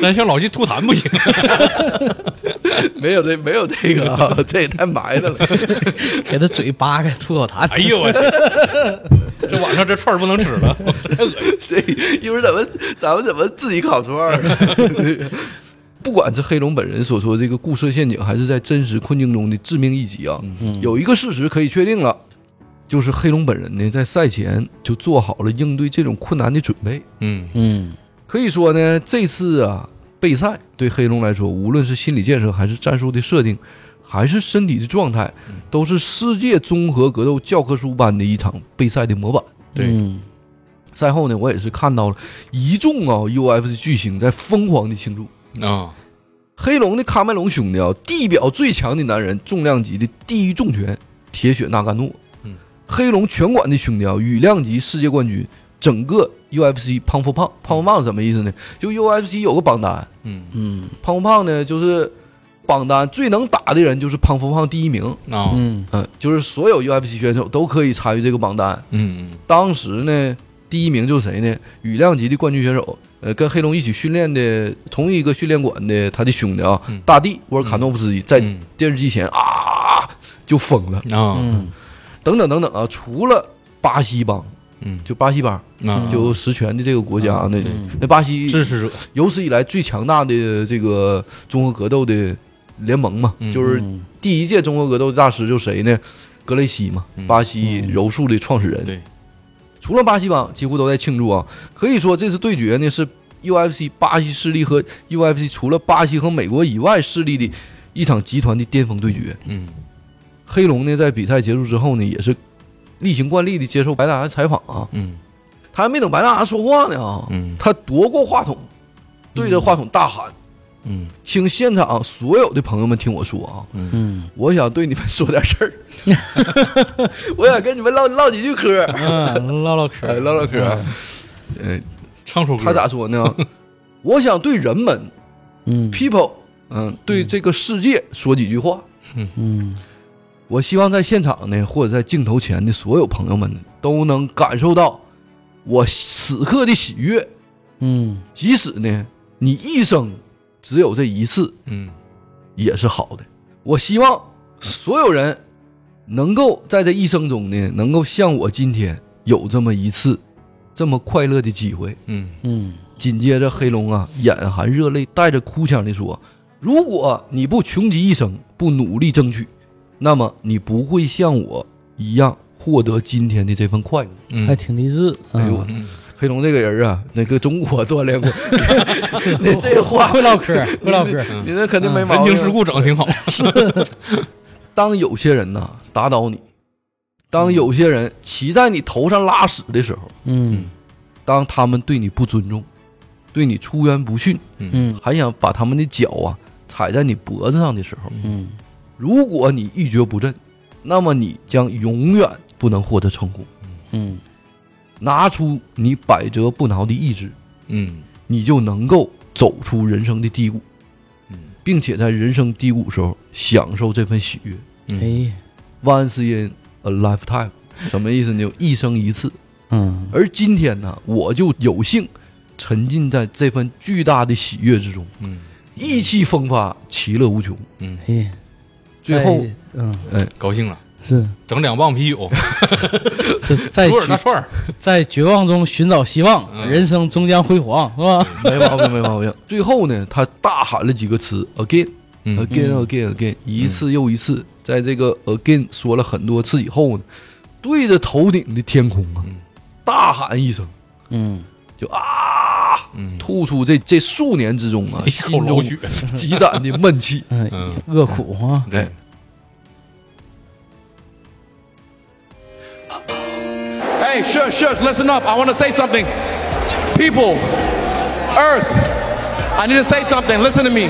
但像老纪吐痰不行，没有这没有这个啊，这也太埋汰了。给他嘴扒开吐口痰。哎呦我天，这晚上这串儿不能吃了，太恶心。这一会儿咱们咱们怎么自己烤串儿？不管是黑龙本人所说的这个固设陷阱，还是在真实困境中的致命一击啊，有一个事实可以确定了，就是黑龙本人呢在赛前就做好了应对这种困难的准备。嗯嗯可以说呢，这次啊备赛对黑龙来说，无论是心理建设，还是战术的设定，还是身体的状态，都是世界综合格斗教科书般的一场备赛的模板。对嗯赛后呢，我也是看到了一众啊 UFC 巨星在疯狂的庆祝。啊，黑龙的喀麦隆兄弟啊，地表最强的男人，重量级的第一重拳铁血纳甘诺。嗯，黑龙拳馆的兄弟啊，羽量级世界冠军，整个 UFC 胖不胖？胖不胖什么意思呢？就 UFC 有个榜单，嗯嗯胖不胖呢，就是榜单最能打的人就是胖不胖第一名。啊，嗯嗯，就是所有 UFC 选手都可以参与这个榜单。嗯当时呢，第一名就是谁呢？羽量级的冠军选手，呃，跟黑龙一起训练的同一个训练馆的他的兄弟啊，嗯。大帝沃尔卡诺夫斯基，在嗯电视机前啊就疯了，啊，嗯。等等等等啊，除了巴西帮，嗯。就巴西帮，啊，就实权的这个国家，那对。那巴西支持者，有史以来最强大的这个综合格斗的联盟嘛，嗯。就是嗯。第一届综合格斗大师就谁呢？格雷西嘛，嗯。巴西柔术的创始人。对，除了巴西帮，几乎都在庆祝啊。可以说，这次对决呢是 UFC 巴西势力和 UFC 除了巴西和美国以外势力的一场集团的巅峰对决。嗯黑龙呢，在比赛结束之后呢，也是例行惯例的接受白大牙采访啊。嗯他还没等白大牙说话呢啊，嗯他夺过话筒，对着话筒大喊。嗯请现场所有的朋友们听我说啊，嗯。我想对你们说点事儿，我想跟你们唠唠几句嗑，嗯，唠唠嗑。哎，唠唠嗑。呃，唱首歌，他咋说呢？我想对人们嗯。people，嗯，对这个世界说几句话。嗯。我希望在现场呢，或者在镜头前的所有朋友们，都能感受到我此刻的喜悦。嗯。即使呢，你一生只有这一次，嗯也是好的。我希望所有人能够在这一生中呢，能够像我今天有这么一次这么快乐的机会。嗯嗯紧接着，黑龙啊，眼含热泪，带着哭腔地说：“如果你不穷极一生，不努力争取，那么你不会像我一样获得今天的这份快乐。嗯，还挺励志。哎呦我嗯黑龙这个人啊，那个中国锻炼过，那这话会唠嗑，会唠嗑。你那肯定没毛病。人情世故整的挺好 当有些人呢打倒你，当有些人骑在你头上拉屎的时候，嗯当他们对你不尊重，对你出言不逊，嗯还想把他们的脚啊踩在你脖子上的时候，嗯如果你一蹶不振，那么你将永远不能获得成功。嗯拿出你百折不挠的意志，嗯。你就能够走出人生的低谷，嗯。并且在人生低谷时候享受这份喜悦。哎。Once in a lifetime，什么意思呢？就一生一次。嗯。而今天呢，我就有幸沉浸在这份巨大的喜悦之中，嗯。意气风发，其乐无穷。嗯，哎，最后嗯，哎。高兴了，是。整两磅啤酒，这在土耳大绝串儿，在绝望中寻找希望，嗯。人生终将辉煌，是吧？没毛病，没毛病。最后呢，他大喊了几个词：again。嗯。again 嗯。again again，一次又一次，在这个 again 说了很多次以后呢，对着头顶的天空啊，大喊一声，嗯，就啊，嗯，吐出这这数年之中啊，一心中口老血，积攒的闷气。嗯嗯，恶苦啊，对，Hey, shush, shush, listen up. I want to say something. People, Earth, I need to say something. Listen to me.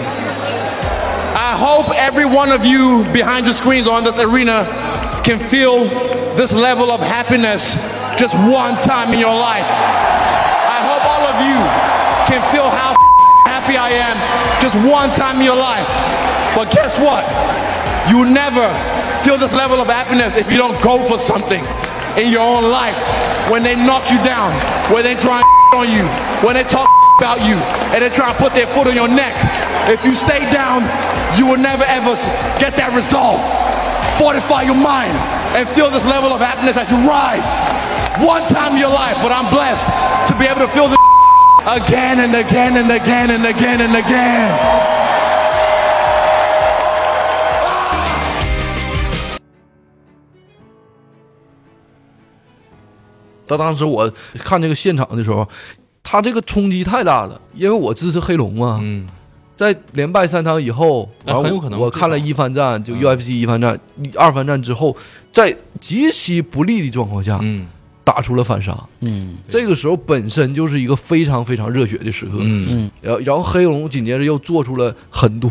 I hope every one of you behind your screens or in this arena can feel this level of happiness just one time in your life. I hope all of you can feel how happy I am just one time in your life. But guess what? You never feel this level of happiness if you don't go for something in your own life. When they knock you down, when they try on you, when they talk about you, and they try and put their foot on your neck. If you stay down, you will never ever get that resolve. Fortify your mind and feel this level of happiness as you rise. One time in your life, but I'm blessed to be able to feel this again and again and again and again and again. 到当时我看这个现场的时候，他这个冲击太大了，因为我支持黑龙嘛，嗯，在连败三场以后，完了那很有可能我看了一番战，就嗯。UFC 一番战、二番战之后，在极其不利的状况下，嗯打出了反杀。嗯。这个时候本身就是一个非常非常热血的时刻。嗯，嗯。然后然后黑龙紧接着又做出了很多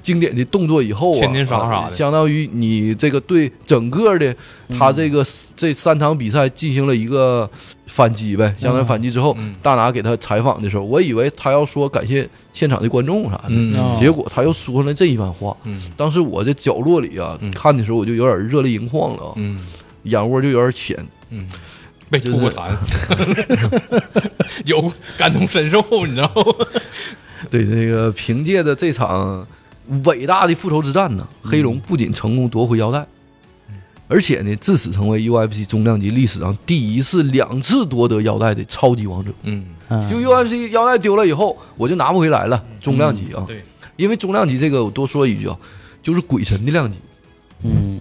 经典的动作，以后啊，千年杀啥的。啊相当于你这个对整个的他这个这三场比赛进行了一个反击呗，相当于反击之后，嗯。大拿给他采访的时候，我以为他要说感谢现场的观众啥的，嗯。哦。结果他又说了这一番话。嗯。当时我在角落里啊，嗯。看的时候我就有点热泪盈眶了啊，嗯。眼窝就有点浅。嗯，被吐过痰，有感同身受，你知道吗？对这个凭借着这场伟大的复仇之战呢，黑龙不仅成功夺回腰带，而且呢，自此成为 UFC 重量级历史上第一次两次夺得腰带的超级王者。嗯，嗯就 UFC 腰带丢了以后，我就拿不回来了。重量级啊，对，因为重量级这个我多说一句啊，就是鬼神的量级。嗯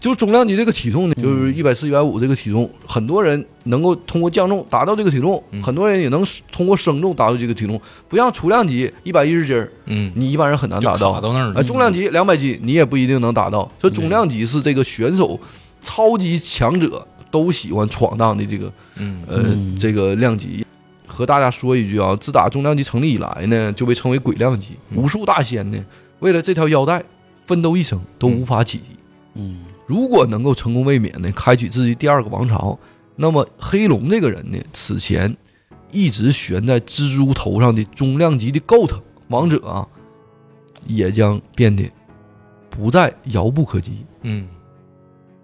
就是重量级这个体重呢，就是一百四、一百五这个体重，很多人能够通过降重达到这个体重，嗯。很多人也能通过升重达到这个体重。不像粗量级一百一十斤儿，嗯，你一般人很难达到。卡到那儿重量级两百斤你也不一定能达到。所以重量级是这个选手超级强者都喜欢闯荡的这个嗯。呃嗯。这个量级。和大家说一句啊，自打重量级成立以来呢，就被称为鬼量级，无数大仙呢为了这条腰带奋斗一生都无法企及。嗯如果能够成功卫冕呢，开启自己第二个王朝，那么黑龙这个人呢，此前一直悬在蜘蛛头上的中量级的 GOAT 王者啊，也将变得不再遥不可及。嗯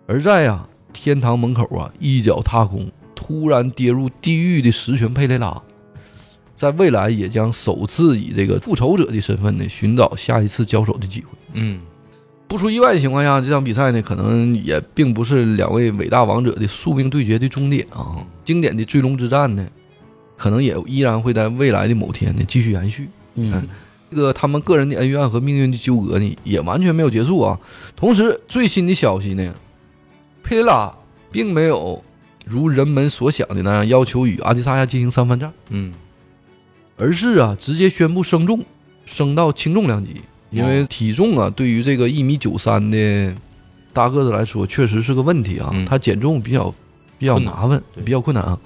而在啊天堂门口啊，一脚踏空，突然跌入地狱的十拳佩雷拉，在未来也将首次以这个复仇者的身份呢，寻找下一次交手的机会。嗯不出意外的情况下，这场比赛呢，可能也并不是两位伟大王者的宿命对决的终点啊。经典的追龙之战呢，可能也依然会在未来的某天呢继续延续。嗯这个他们个人的恩怨和命运的纠葛呢，也完全没有结束啊。同时，最新的消息呢，佩雷拉并没有如人们所想的那样要求与阿迪萨亚进行三番战，嗯而是啊直接宣布升重，升到轻重量级。因为体重啊，对于这个一米九三的大个子来说，确实是个问题啊。嗯他减重比较比较麻烦，比较困难啊。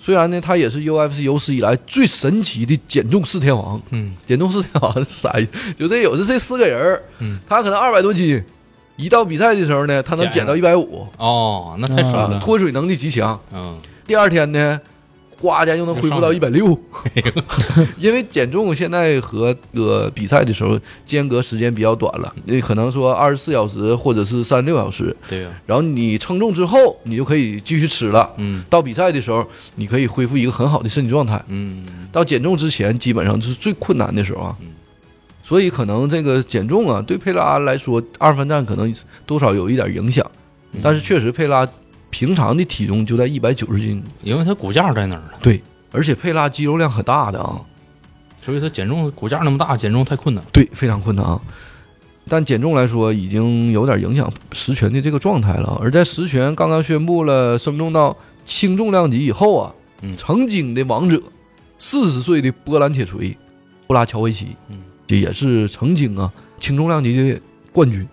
虽然呢，他也是 UFC 有史以来最神奇的减重四天王，嗯减重四天王是啥意思？就这有这这四个人儿嗯，他可能二百多斤，一到比赛的时候呢，他能减到一百五哦，那太深啊了，，脱水能力极强。嗯第二天呢，呱家又能恢复到一百六，因为减重现在和呃比赛的时候间隔时间比较短了，你可能说二十四小时或者是三十六小时，对呀，然后你称重之后，你就可以继续吃了。嗯到比赛的时候，你可以恢复一个很好的身体状态。嗯到减重之前，基本上就是最困难的时候啊。所以可能这个减重啊，对佩拉来说，二番战可能多少有一点影响。但是确实，佩拉平常的体重就在一百九十斤，因为他骨架在那儿呢，对，而且佩拉肌肉量很大的啊，所以他减重骨架那么大，减重太困难。对，非常困难啊。但减重来说，已经有点影响实权的这个状态了。而在实权刚刚宣布了升重到轻重量级以后啊，嗯曾经的王者，四十岁的波兰铁锤布拉乔维奇，嗯，这也是曾经啊轻重量级的冠军。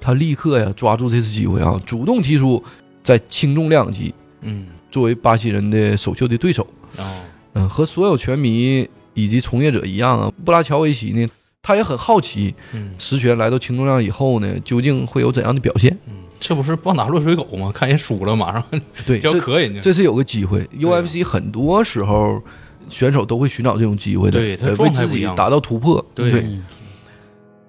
他立刻呀抓住这次机会啊，主动提出在轻重量级嗯，作为巴西人的首秀的对手。哦，嗯，和所有拳迷以及从业者一样啊，布拉乔维奇呢，他也很好奇，嗯实权来到轻重量以后呢，究竟会有怎样的表现？嗯，这不是棒打落水狗吗？看人输了，马上对，这可人家。这是有个机会。UFC 很多时候选手都会寻找这种机会的，对他呃为自己达到突破。对对，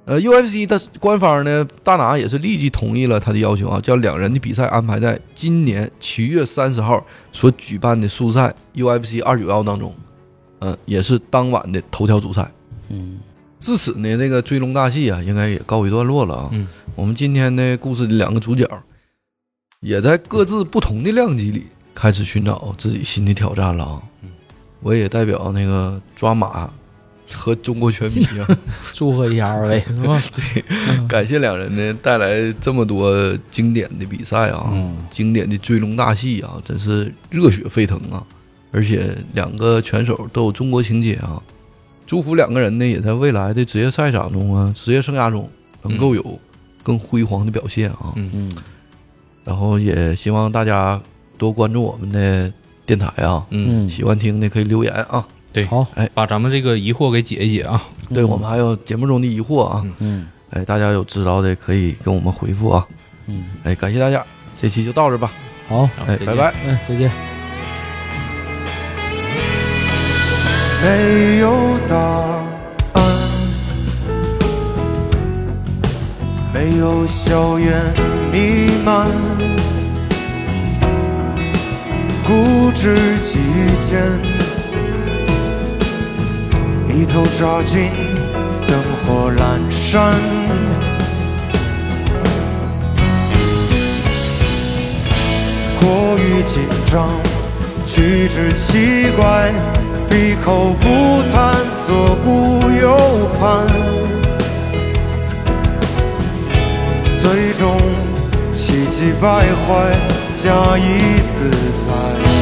呃，UFC 的官方呢，大拿也是立即同意了他的要求啊，将两人的比赛安排在今年七月三十号所举办的速赛 UFC 二九幺当中，嗯、也是当晚的头条主赛。嗯，至此呢，这个追龙大戏啊，应该也告一段落了啊。嗯，我们今天的故事的两个主角，也在各自不同的量级里开始寻找自己新的挑战了啊。嗯，我也代表那个抓马和中国拳迷啊，祝贺一下二位 是吧？感谢两人呢带来这么多经典的比赛啊，嗯经典的追龙大戏啊，真是热血沸腾啊！而且两个拳手都有中国情节啊，祝福两个人呢也在未来的职业赛场中啊，职业生涯中能够有更辉煌的表现啊。嗯嗯然后也希望大家多关注我们的电台啊，嗯，嗯，喜欢听的可以留言啊。对，好，哎。把咱们这个疑惑给解一解啊。对我们还有节目中的疑惑啊，嗯。哎，大家有知道的可以跟我们回复啊。嗯，哎，感谢大家，这期就到这吧，好，哎，拜拜。嗯，再见。没有答案，没有硝烟弥漫，固执己见，一头扎进灯火阑珊。过于紧张，举止奇怪，闭口不谈，左顾右盼，最终气急败坏，假意自在。